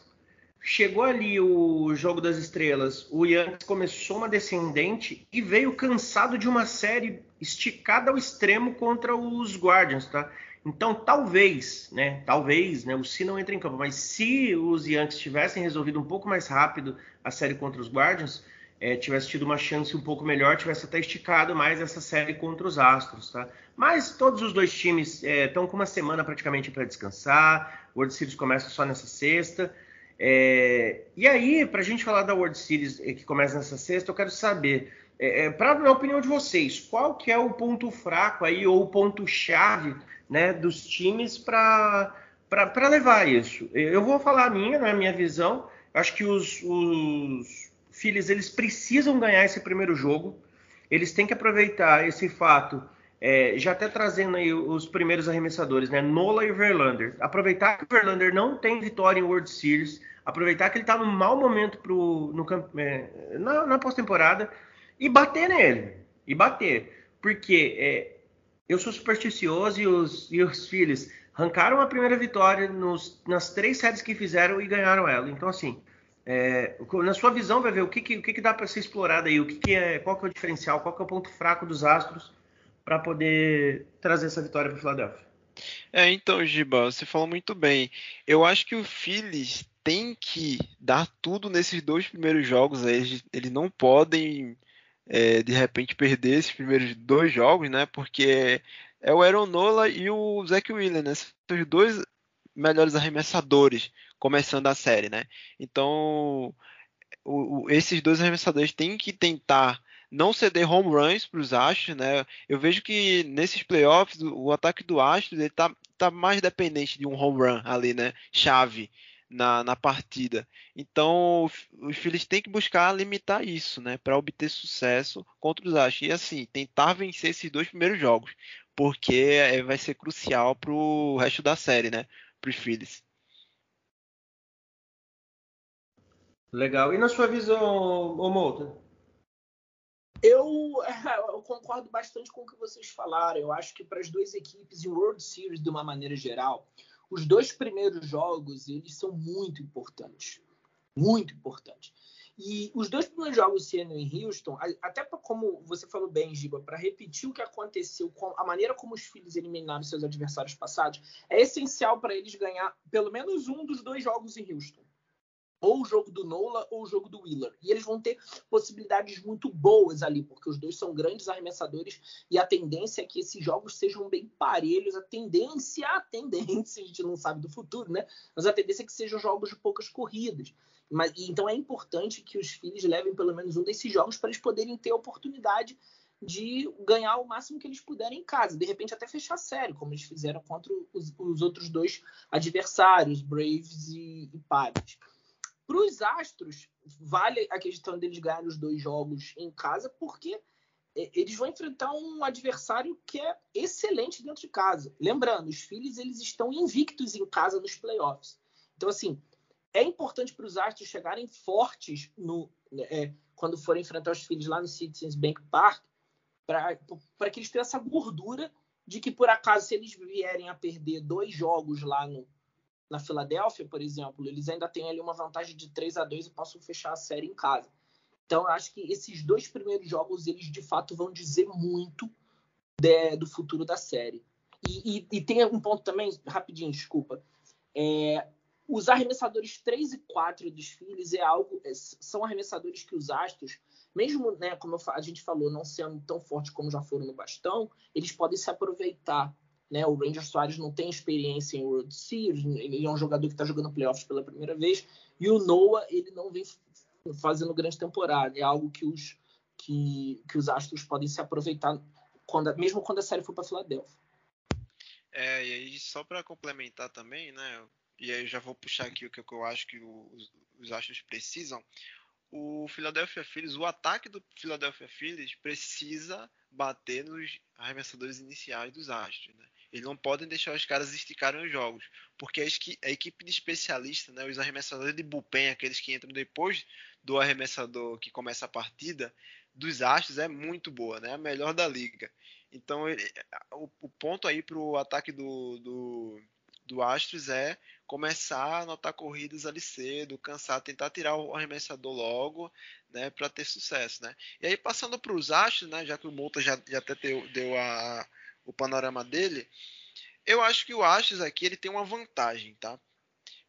Chegou ali o jogo das estrelas, o Yankees começou uma descendente e veio cansado de uma série esticada ao extremo contra os Guardians, tá? Então, talvez, né? Talvez, né? O se não entra em campo, mas se os Yankees tivessem resolvido um pouco mais rápido a série contra os Guardians, é, tivesse tido uma chance um pouco melhor, tivesse até esticado mais essa série contra os Astros, tá? Mas todos os dois times estão é, com uma semana praticamente para descansar. O World Series começa só nessa sexta. É, e aí, para a gente falar da World Series é, que começa nessa sexta, eu quero saber, é, é para a opinião de vocês, qual que é o ponto fraco aí ou o ponto chave né, dos times para levar isso. Eu vou falar a minha, né, minha visão. Acho que os, os Phillies eles precisam ganhar esse primeiro jogo. Eles têm que aproveitar esse fato, é, já até trazendo aí os primeiros arremessadores, né, Nola e Verlander. Aproveitar que o Verlander não tem vitória em World Series, aproveitar que ele está num mau momento pro, no, é, na, na pós-temporada e bater nele. E bater. Porque é, eu sou supersticioso e os, e os filhos arrancaram a primeira vitória nos, nas três séries que fizeram e ganharam ela. Então, assim, é, na sua visão, vai ver o que, que, o que, que dá para ser explorado aí, o que, que é, qual que é o diferencial, qual que é o ponto fraco dos Astros para poder trazer essa vitória para o Philadelphia. É, então, Giba, você falou muito bem. Eu acho que o Phillies tem que dar tudo nesses dois primeiros jogos. Eles, eles não podem é, de repente perder esses primeiros dois jogos, né? Porque é o Aaron Nola e o Zach Wheeler, né? São os dois melhores arremessadores começando a série, né? Então, o, o, esses dois arremessadores têm que tentar não ceder home runs para os Astros, né? Eu vejo que nesses playoffs o, o ataque do Astros ele tá, tá mais dependente de um home run ali, né? Chave na, na partida. Então, os Phillies têm que buscar limitar isso, né, para obter sucesso contra os Astros. E assim, tentar vencer esses dois primeiros jogos, porque é, vai ser crucial para o resto da série, né, para os Phillies. Legal. E na sua visão, ô Mouta? Eu, [LAUGHS] eu, concordo bastante com o que vocês falaram. Eu acho que para as duas equipes e o World Series de uma maneira geral, os dois primeiros jogos eles são muito importantes, muito importantes. E os dois primeiros jogos sendo em Houston, até pra, como você falou bem, Giba, para repetir o que aconteceu, com a maneira como os filhos eliminaram seus adversários passados, é essencial para eles ganhar pelo menos um dos dois jogos em Houston ou o jogo do Nola ou o jogo do Wheeler. E eles vão ter possibilidades muito boas ali, porque os dois são grandes arremessadores e a tendência é que esses jogos sejam bem parelhos. A tendência, a tendência, a gente não sabe do futuro, né? Mas a tendência é que sejam jogos de poucas corridas. Mas, então é importante que os filhos levem pelo menos um desses jogos para eles poderem ter a oportunidade de ganhar o máximo que eles puderem em casa, de repente até fechar a série, como eles fizeram contra os, os outros dois adversários, Braves e, e Padres. Para os Astros, vale a questão deles ganharem os dois jogos em casa, porque eles vão enfrentar um adversário que é excelente dentro de casa. Lembrando, os Phillies eles estão invictos em casa nos playoffs. Então, assim, é importante para os Astros chegarem fortes no, é, quando forem enfrentar os Phillies lá no Citizens Bank Park, para que eles tenham essa gordura de que, por acaso, se eles vierem a perder dois jogos lá no, na Filadélfia, por exemplo, eles ainda têm ali uma vantagem de 3 a 2 e possam fechar a série em casa. Então, eu acho que esses dois primeiros jogos, eles de fato vão dizer muito de, do futuro da série. E, e, e, tem um ponto também, rapidinho, desculpa. É, os arremessadores 3 e 4 dos Phillies é algo, é, são arremessadores que os Astros, mesmo, né, como a gente falou, não sendo tão fortes como já foram no bastão, eles podem se aproveitar né? O Ranger Soares não tem experiência em World Series, ele é um jogador que está jogando playoffs pela primeira vez, e o Noah ele não vem fazendo grande temporada. É algo que os, que, que os Astros podem se aproveitar, quando, mesmo quando a série for para Filadélfia. É, e aí só para complementar também, né? E aí já vou puxar aqui o que eu acho que os, os Astros precisam. O Philadelphia Phillies, o ataque do Philadelphia Phillies precisa bater nos arremessadores iniciais dos Astros, né? Eles não podem deixar os caras esticarem os jogos, porque a equipe de especialista, né, os arremessadores de bullpen, aqueles que entram depois do arremessador que começa a partida, dos Astros é muito boa, né, a melhor da liga. Então, ele, o, o, ponto aí para o ataque do, do, do Astros é começar a anotar corridas ali cedo, cansar, tentar tirar o arremessador logo, né, para ter sucesso, né. E aí passando para os Astros, né, já que o Multa já, já até deu, deu a, o panorama dele, eu acho que o Astros aqui ele tem uma vantagem, tá?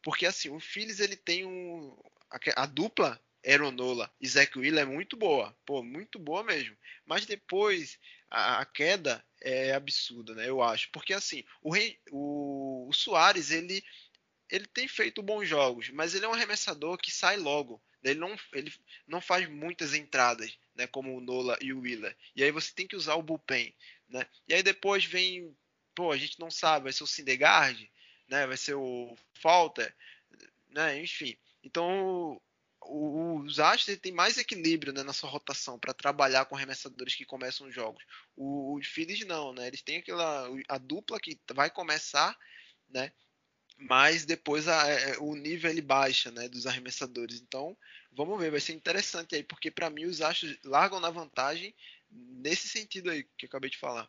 Porque assim, o Phillies ele tem um a, a dupla Aeronola e Zach Wheeler é muito boa, pô, muito boa mesmo. Mas depois a, a queda é absurda, né? Eu acho, porque assim, o, o, o Soares ele ele tem feito bons jogos, mas ele é um arremessador que sai logo. Ele não, ele não faz muitas entradas, né, como o Nola e o Wheeler. E aí você tem que usar o bullpen. Né? E aí depois vem, pô, a gente não sabe, vai ser o Sindegard, né? Vai ser o Falter, né? Enfim. Então os Astros têm mais equilíbrio né, na sua rotação para trabalhar com arremessadores que começam os jogos. Os Phillies não, né? Eles têm aquela a dupla que vai começar, né? Mas depois a, é, o nível ele baixa, né, dos arremessadores. Então, vamos ver, vai ser interessante aí, porque para mim os Astros largam na vantagem nesse sentido aí que eu acabei de falar.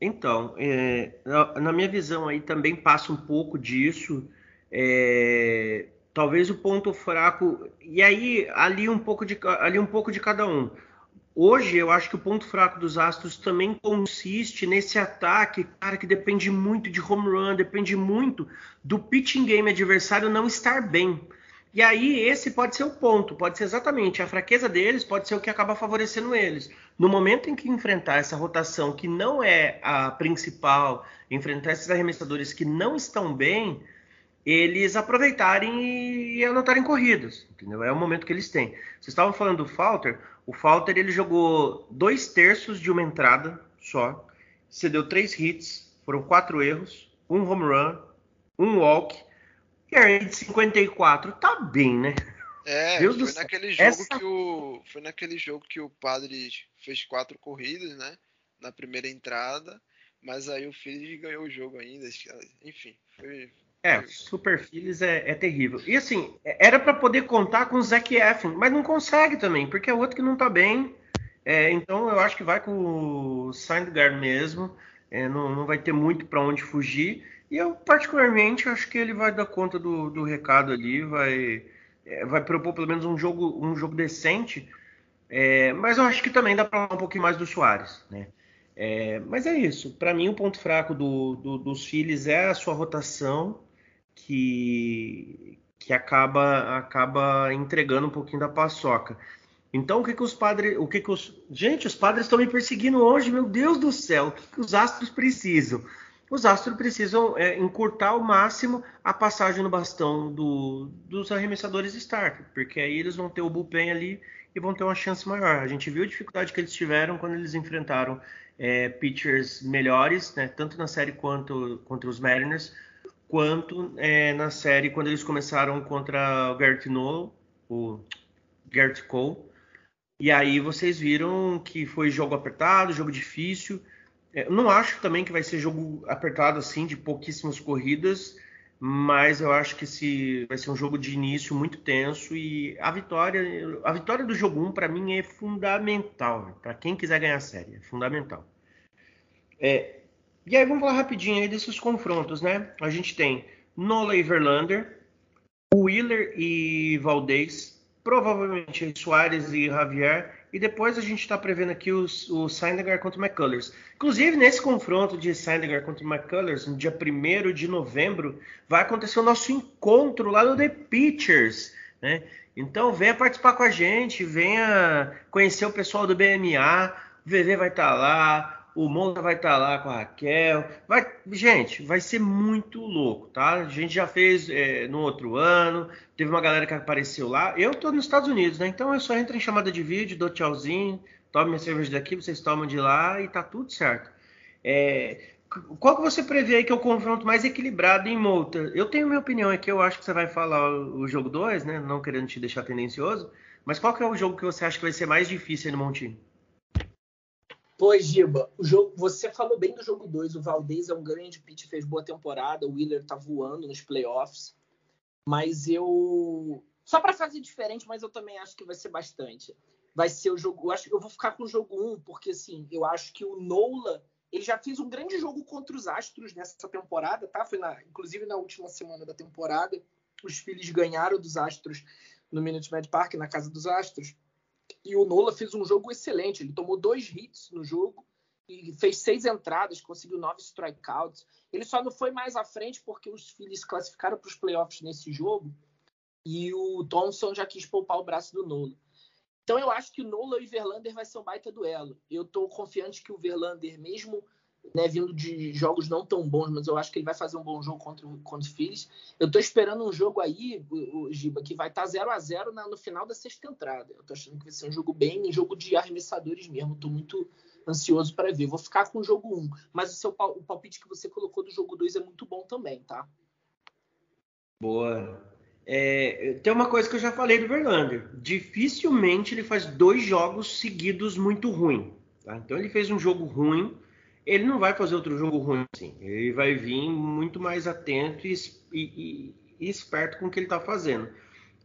Então, é, na, na, minha visão aí também passa um pouco disso. É, talvez o ponto fraco e aí ali um pouco de ali um pouco de cada um. Hoje eu acho que o ponto fraco dos Astros também consiste nesse ataque, cara, que depende muito de home run, depende muito do pitching game adversário não estar bem. E aí, esse pode ser o ponto, pode ser exatamente a fraqueza deles, pode ser o que acaba favorecendo eles. No momento em que enfrentar essa rotação que não é a principal, enfrentar esses arremessadores que não estão bem, eles aproveitarem e anotarem corridas, entendeu? É o momento que eles têm. Vocês estavam falando do Falter, o Falter ele jogou dois terços de uma entrada só, cedeu três hits, foram quatro erros, um home run, um walk ERA de 54 tá bem, né? É, Deus foi naquele jogo Essa... que o foi naquele jogo que o Padre fez quatro corridas, né? Na primeira entrada, mas aí o Phillies ganhou o jogo ainda, enfim, foi É, Super Phillies é, é, terrível. E assim, era para poder contar com o Zac Efron, mas não consegue também, porque é outro que não tá bem. É, então eu acho que vai com o Sandgard mesmo. É, não, não vai ter muito para onde fugir. E eu, particularmente, acho que ele vai dar conta do, do recado ali, vai, é, vai propor pelo menos um jogo, um jogo decente. É, mas eu acho que também dá para falar um pouquinho mais do Soares, né? É, mas é isso. Para mim, o ponto fraco do, do, dos Phillies é a sua rotação, que, que acaba, acaba entregando um pouquinho da paçoca. Então, o que, que os padres. O que, que os. Gente, os padres estão me perseguindo hoje, meu Deus do céu. O que, que os astros precisam? Os astros precisam é, encurtar ao máximo a passagem no bastão do, dos arremessadores starter, porque aí eles vão ter o bullpen ali e vão ter uma chance maior. A gente viu a dificuldade que eles tiveram quando eles enfrentaram é, pitchers melhores, né, tanto na série quanto contra os Mariners, quanto é, na série quando eles começaram contra o Garrett Nolan, o Garrett Cole. E aí vocês viram que foi jogo apertado, jogo difícil. É, eu não acho também que vai ser jogo apertado assim, de pouquíssimas corridas mas eu acho que vai ser um jogo de início muito tenso e a vitória, a vitória do jogo 1 para mim é fundamental, para quem quiser ganhar a série, é fundamental. É, e aí vamos falar rapidinho aí desses confrontos, né? A gente tem Nola e Verlander, Wheeler e Valdez, provavelmente Soares e Javier e depois a gente está prevendo aqui os, o Syndergaard contra o McCullers. Inclusive, nesse confronto de Syndergaard contra o McCullers, no dia 1 de novembro, vai acontecer o nosso encontro lá no The Pitchers. Né? Então, venha participar com a gente, venha conhecer o pessoal do BMA. O VV vai estar tá lá, o Monta vai estar tá lá com a Raquel. Vai, gente, vai ser muito louco, tá? A gente já fez é, no outro ano. Teve uma galera que apareceu lá. Eu tô nos Estados Unidos, né? Então eu só entro em chamada de vídeo, dou tchauzinho, tomo minha cerveja daqui, vocês tomam de lá e tá tudo certo. É, qual que você prevê aí que é o confronto mais equilibrado em Monta? Eu tenho minha opinião aqui, eu acho que você vai falar o, jogo 2, né? Não querendo te deixar tendencioso. Mas qual que é o jogo que você acha que vai ser mais difícil aí no Montinho? Pois, Giba, o jogo, você falou bem do jogo 2. O Valdez é um grande pitch, fez boa temporada. O Wheeler tá voando nos playoffs. Mas eu. Só para fazer diferente, mas eu também acho que vai ser bastante. Vai ser o jogo. Eu acho eu vou ficar com o jogo 1, um, porque assim, eu acho que o Nola. Ele já fez um grande jogo contra os Astros nessa temporada, tá? Foi na, inclusive na última semana da temporada. Os Phillies ganharam dos Astros no Minute Maid Park, na casa dos Astros. E o Nola fez um jogo excelente. Ele tomou dois hits no jogo e fez seis entradas, conseguiu nove strikeouts. Ele só não foi mais à frente porque os Phillies classificaram para os playoffs nesse jogo e o Thompson já quis poupar o braço do Nola. Então eu acho que o Nola e o Verlander vai ser um baita duelo. Eu estou confiante que o Verlander, mesmo né, vindo de jogos não tão bons, mas eu acho que ele vai fazer um bom jogo contra, contra os Phillies. Eu estou esperando um jogo aí, o, o Giba, que vai estar tá 0 a 0 no final da sexta entrada. Eu estou achando que vai ser um jogo bem, um jogo de arremessadores mesmo. Estou muito ansioso para ver. Vou ficar com o jogo 1, um, mas o seu o palpite que você colocou do jogo 2 é muito bom também, tá? Boa. É, tem uma coisa que eu já falei do Verlander. Dificilmente ele faz dois jogos seguidos muito ruins. Tá? Então ele fez um jogo ruim ele não vai fazer outro jogo ruim assim. Ele vai vir muito mais atento e, e, e esperto com o que ele está fazendo.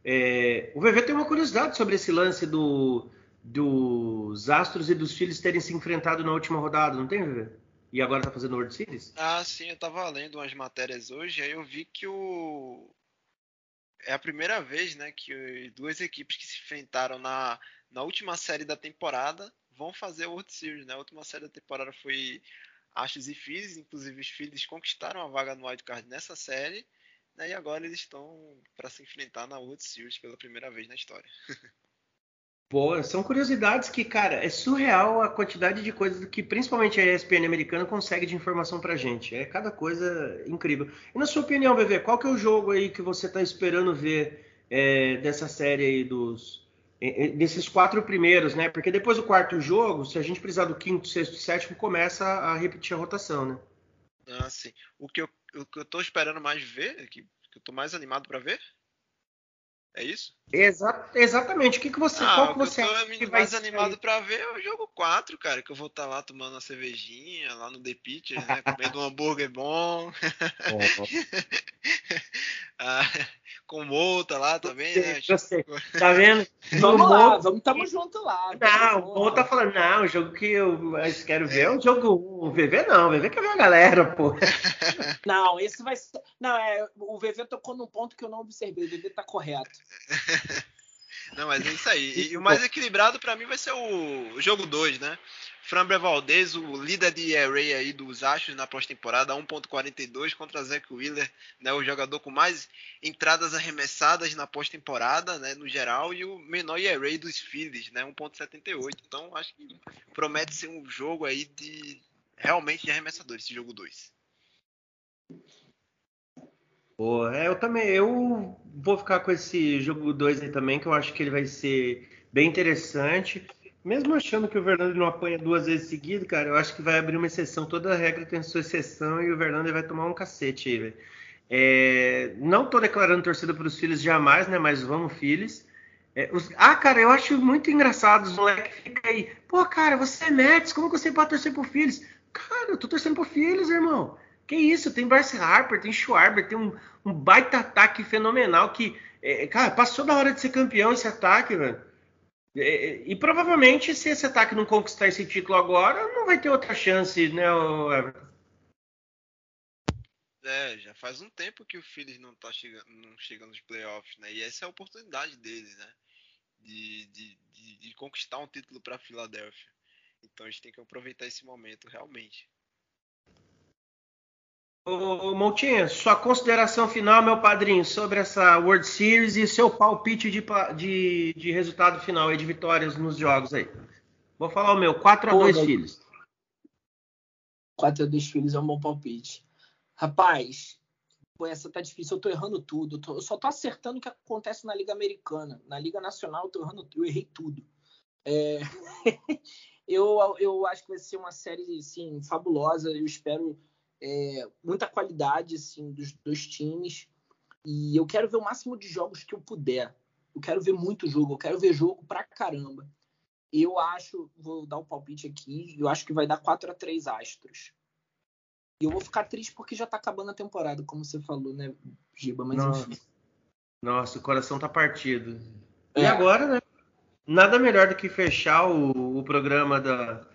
É, o VV tem uma curiosidade sobre esse lance do, dos Astros e dos Filhos terem se enfrentado na última rodada, não tem, VV? E agora está fazendo World Series? Ah, sim, eu estava lendo umas matérias hoje, aí eu vi que o é a primeira vez, né, que duas equipes que se enfrentaram na, na última série da temporada vão fazer a World Series, né? A última série da temporada foi Astros e Phillies, inclusive os Phillies conquistaram a vaga no Wild Card nessa série, né? E agora eles estão para se enfrentar na World Series pela primeira vez na história. [LAUGHS] Pô, são curiosidades que, cara, é surreal a quantidade de coisas que principalmente a ESPN americana consegue de informação pra gente. É cada coisa incrível. E na sua opinião, Bebê, qual que é o jogo aí que você tá esperando ver é, dessa série aí dos, desses quatro primeiros, né? Porque depois do quarto jogo, se a gente precisar do quinto, sexto e sétimo, começa a repetir a rotação, né? Ah, sim. O que eu, o que eu tô esperando mais ver, que, que eu tô mais animado para ver, é isso? Exa exatamente. O que, que você, ah, qual que você acha que mais animado para ver é o jogo 4, cara, que eu vou estar tá lá tomando uma cervejinha, lá no The Pitcher, né, comendo um hambúrguer bom. [LAUGHS] ah, com Mouta lá também, né? Você, tá vendo? [LAUGHS] vamos lá, vamos, tamo junto lá. Não, o Mouta tá falando, não, o jogo que eu mais quero ver é o jogo O VV não, o VV quer ver a galera, pô. Não, esse vai ser. Não, é, o VV tocou num ponto que eu não observei, o VV tá correto. [LAUGHS] Não, mas é isso aí. E, o mais equilibrado para mim vai ser o jogo 2, né? Fran Valdez, o líder de array aí dos Astros na pós-temporada, 1.42 contra Zach Wheeler, né, o jogador com mais entradas arremessadas na pós-temporada, né, no geral, e o menor array dos Phillies, né, 1.78. Então, acho que promete ser um jogo aí de realmente de arremessadores, esse jogo 2. Pô, é, eu também, eu vou ficar com esse jogo 2 aí também, que eu acho que ele vai ser bem interessante. Mesmo achando que o Verlander não apanha duas vezes seguidas, cara, eu acho que vai abrir uma exceção. Toda regra tem sua exceção e o Verlander vai tomar um cacete aí, velho. É, não tô declarando torcida para os filhos jamais, né? Mas vamos, filhos. É, os... Ah, cara, eu acho muito engraçado os moleques ficam aí. Pô, cara, você é Mets, como você pode torcer pro filhos? Cara, eu tô torcendo pro filhos, irmão. Que isso, tem Bryce Harper, tem Schwarber, tem um, um baita ataque fenomenal que, é, cara, passou da hora de ser campeão esse ataque, velho. É, é, e provavelmente, se esse ataque não conquistar esse título agora, não vai ter outra chance, né, Everton? É, já faz um tempo que o Phillies não tá chegando, não chega nos playoffs, né? E essa é a oportunidade deles, né? De, de, de, de conquistar um título para Filadélfia. Então gente tem que aproveitar esse momento realmente. Ô, Montinha, sua consideração final, meu padrinho, sobre essa World Series e seu palpite de, de, de resultado final aí, de vitórias nos jogos aí. Vou falar o meu, 4 a 2 filhos. 4 a 2 filhos é um bom palpite. Rapaz, essa tá difícil, eu tô errando tudo. Eu, tô, eu, só tô acertando o que acontece na Liga Americana. Na Liga Nacional eu tô errando eu errei tudo. É... [LAUGHS] eu, eu acho que vai ser uma série, sim, fabulosa. Eu espero é, muita qualidade assim, dos dois times. E eu quero ver o máximo de jogos que eu puder. Eu quero ver muito jogo, eu quero ver jogo pra caramba. Eu acho, vou dar o um palpite aqui, eu acho que vai dar 4 a 3 Astros. E eu vou ficar triste porque já tá acabando a temporada, como você falou, né, Giba? Mas Nossa. enfim. Nossa, o coração tá partido. É. E agora, né? Nada melhor do que fechar o, o programa da,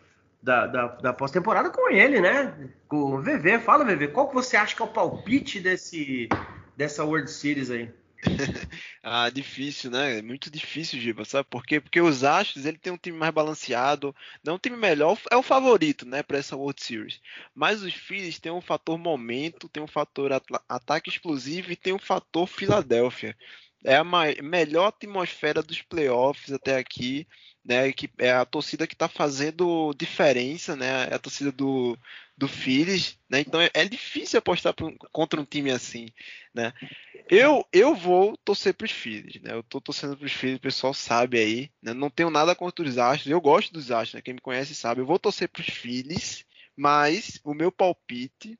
da, da, da pós-temporada com ele, né? Com o VV. Fala, VV, qual que você acha que é o palpite desse, dessa World Series aí? [LAUGHS] ah, difícil, né? Muito difícil, Giba, sabe por quê? Porque os Astros, ele tem um time mais balanceado, não um time melhor, é o favorito, né, para essa World Series. Mas os Phillies tem um fator momento, tem um fator ataque explosivo e tem um fator Filadélfia. É a melhor atmosfera dos playoffs até aqui né? Que é a torcida que está fazendo diferença, né? É a torcida do, do Phillies, né? Então é, é difícil apostar um, contra um time assim, né? Eu, eu vou torcer para os Phillies, né? Eu tô torcendo para os Phillies, o pessoal sabe aí, né? Não tenho nada contra os Astros, eu gosto dos Astros, né? Quem me conhece sabe. Eu vou torcer para os Phillies, mas o meu palpite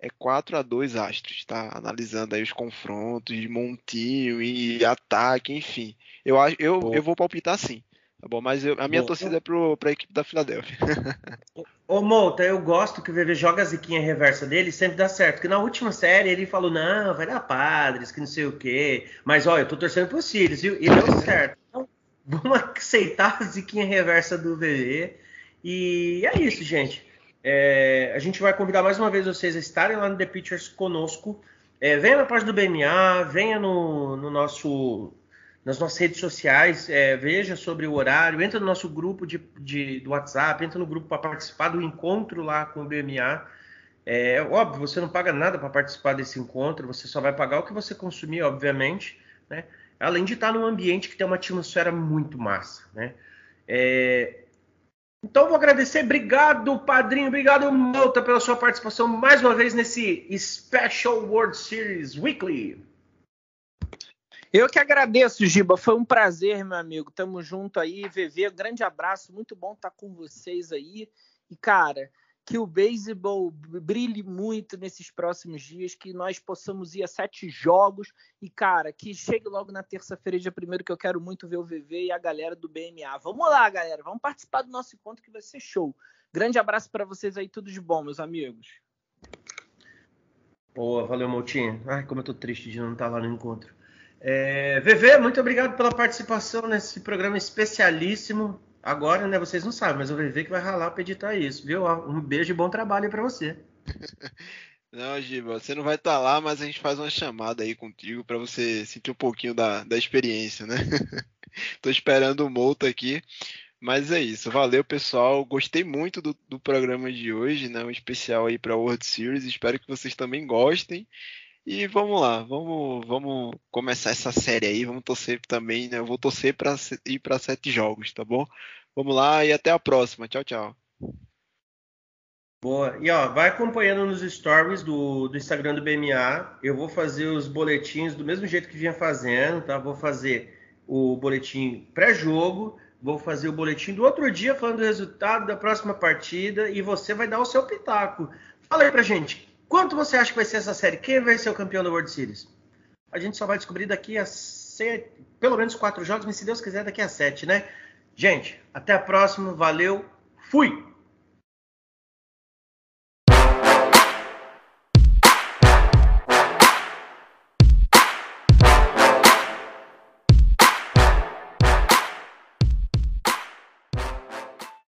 é 4 a 2 Astros, tá? Analisando aí os confrontos de montinho e ataque, enfim. Eu, eu, eu vou palpitar assim. Tá bom, mas eu, a minha bom, torcida é para a equipe da Filadélfia. [LAUGHS] Ô, Monta, eu gosto que o VV joga a ziquinha reversa dele e sempre dá certo. Porque na última série ele falou, não, vai dar padres, que não sei o quê. Mas, olha, eu tô torcendo pros Sirius, e, e deu [LAUGHS] certo. Então, vamos aceitar a ziquinha reversa do VV. E é isso, gente. É, a gente vai convidar mais uma vez vocês a estarem lá no The Pictures conosco. É, venha na página do BMA, venha no, no nosso nas nossas redes sociais, é, veja sobre o horário, entra no nosso grupo de, de do WhatsApp, entra no grupo para participar do encontro lá com o BMA. É óbvio, você não paga nada para participar desse encontro, você só vai pagar o que você consumir, obviamente, né? Além de estar num ambiente que tem uma atmosfera muito massa, né? É... Então vou agradecer, obrigado padrinho, obrigado Malta pela sua participação mais uma vez nesse Special World Series Weekly. Eu que agradeço, Giba. Foi um prazer, meu amigo. Tamo junto aí. VV, grande abraço. Muito bom estar com vocês aí. E, cara, que o beisebol brilhe muito nesses próximos dias, que nós possamos ir a sete jogos. E, cara, que chegue logo na terça-feira, dia primeiro, que eu quero muito ver o VV e a galera do BMA. Vamos lá, galera. Vamos participar do nosso encontro que vai ser show. Grande abraço para vocês aí. Tudo de bom, meus amigos. Boa, valeu, Moutinho. Ai, como eu tô triste de não estar lá no encontro. É, VV, muito obrigado pela participação nesse programa especialíssimo. Agora, né, vocês não sabem, mas o VV que vai ralar para editar isso, viu? Um beijo e bom trabalho para você. [LAUGHS] Não, Giba, você não vai estar tá lá, mas a gente faz uma chamada aí contigo para você sentir um pouquinho da, da experiência, né? [LAUGHS] Tô esperando o Mouto aqui. Mas é isso, valeu pessoal. Gostei muito do, do programa de hoje, né? Um especial aí para World Series. Espero que vocês também gostem. E vamos lá, vamos, vamos começar essa série aí. Vamos torcer também, né? Eu vou torcer para ir para sete jogos, tá bom? Vamos lá e até a próxima. Tchau, tchau. Boa. E ó, vai acompanhando nos stories do, do Instagram do BMA. Eu vou fazer os boletins do mesmo jeito que vinha fazendo, tá? Vou fazer o boletim pré-jogo, vou fazer o boletim do outro dia falando do resultado da próxima partida e você vai dar o seu pitaco. Fala aí pra gente, quanto você acha que vai ser essa série? Quem vai ser o campeão da World Series? A gente só vai descobrir daqui a sete, pelo menos quatro jogos, mas se Deus quiser, daqui a sete, né? Gente, até a próxima, valeu, fui!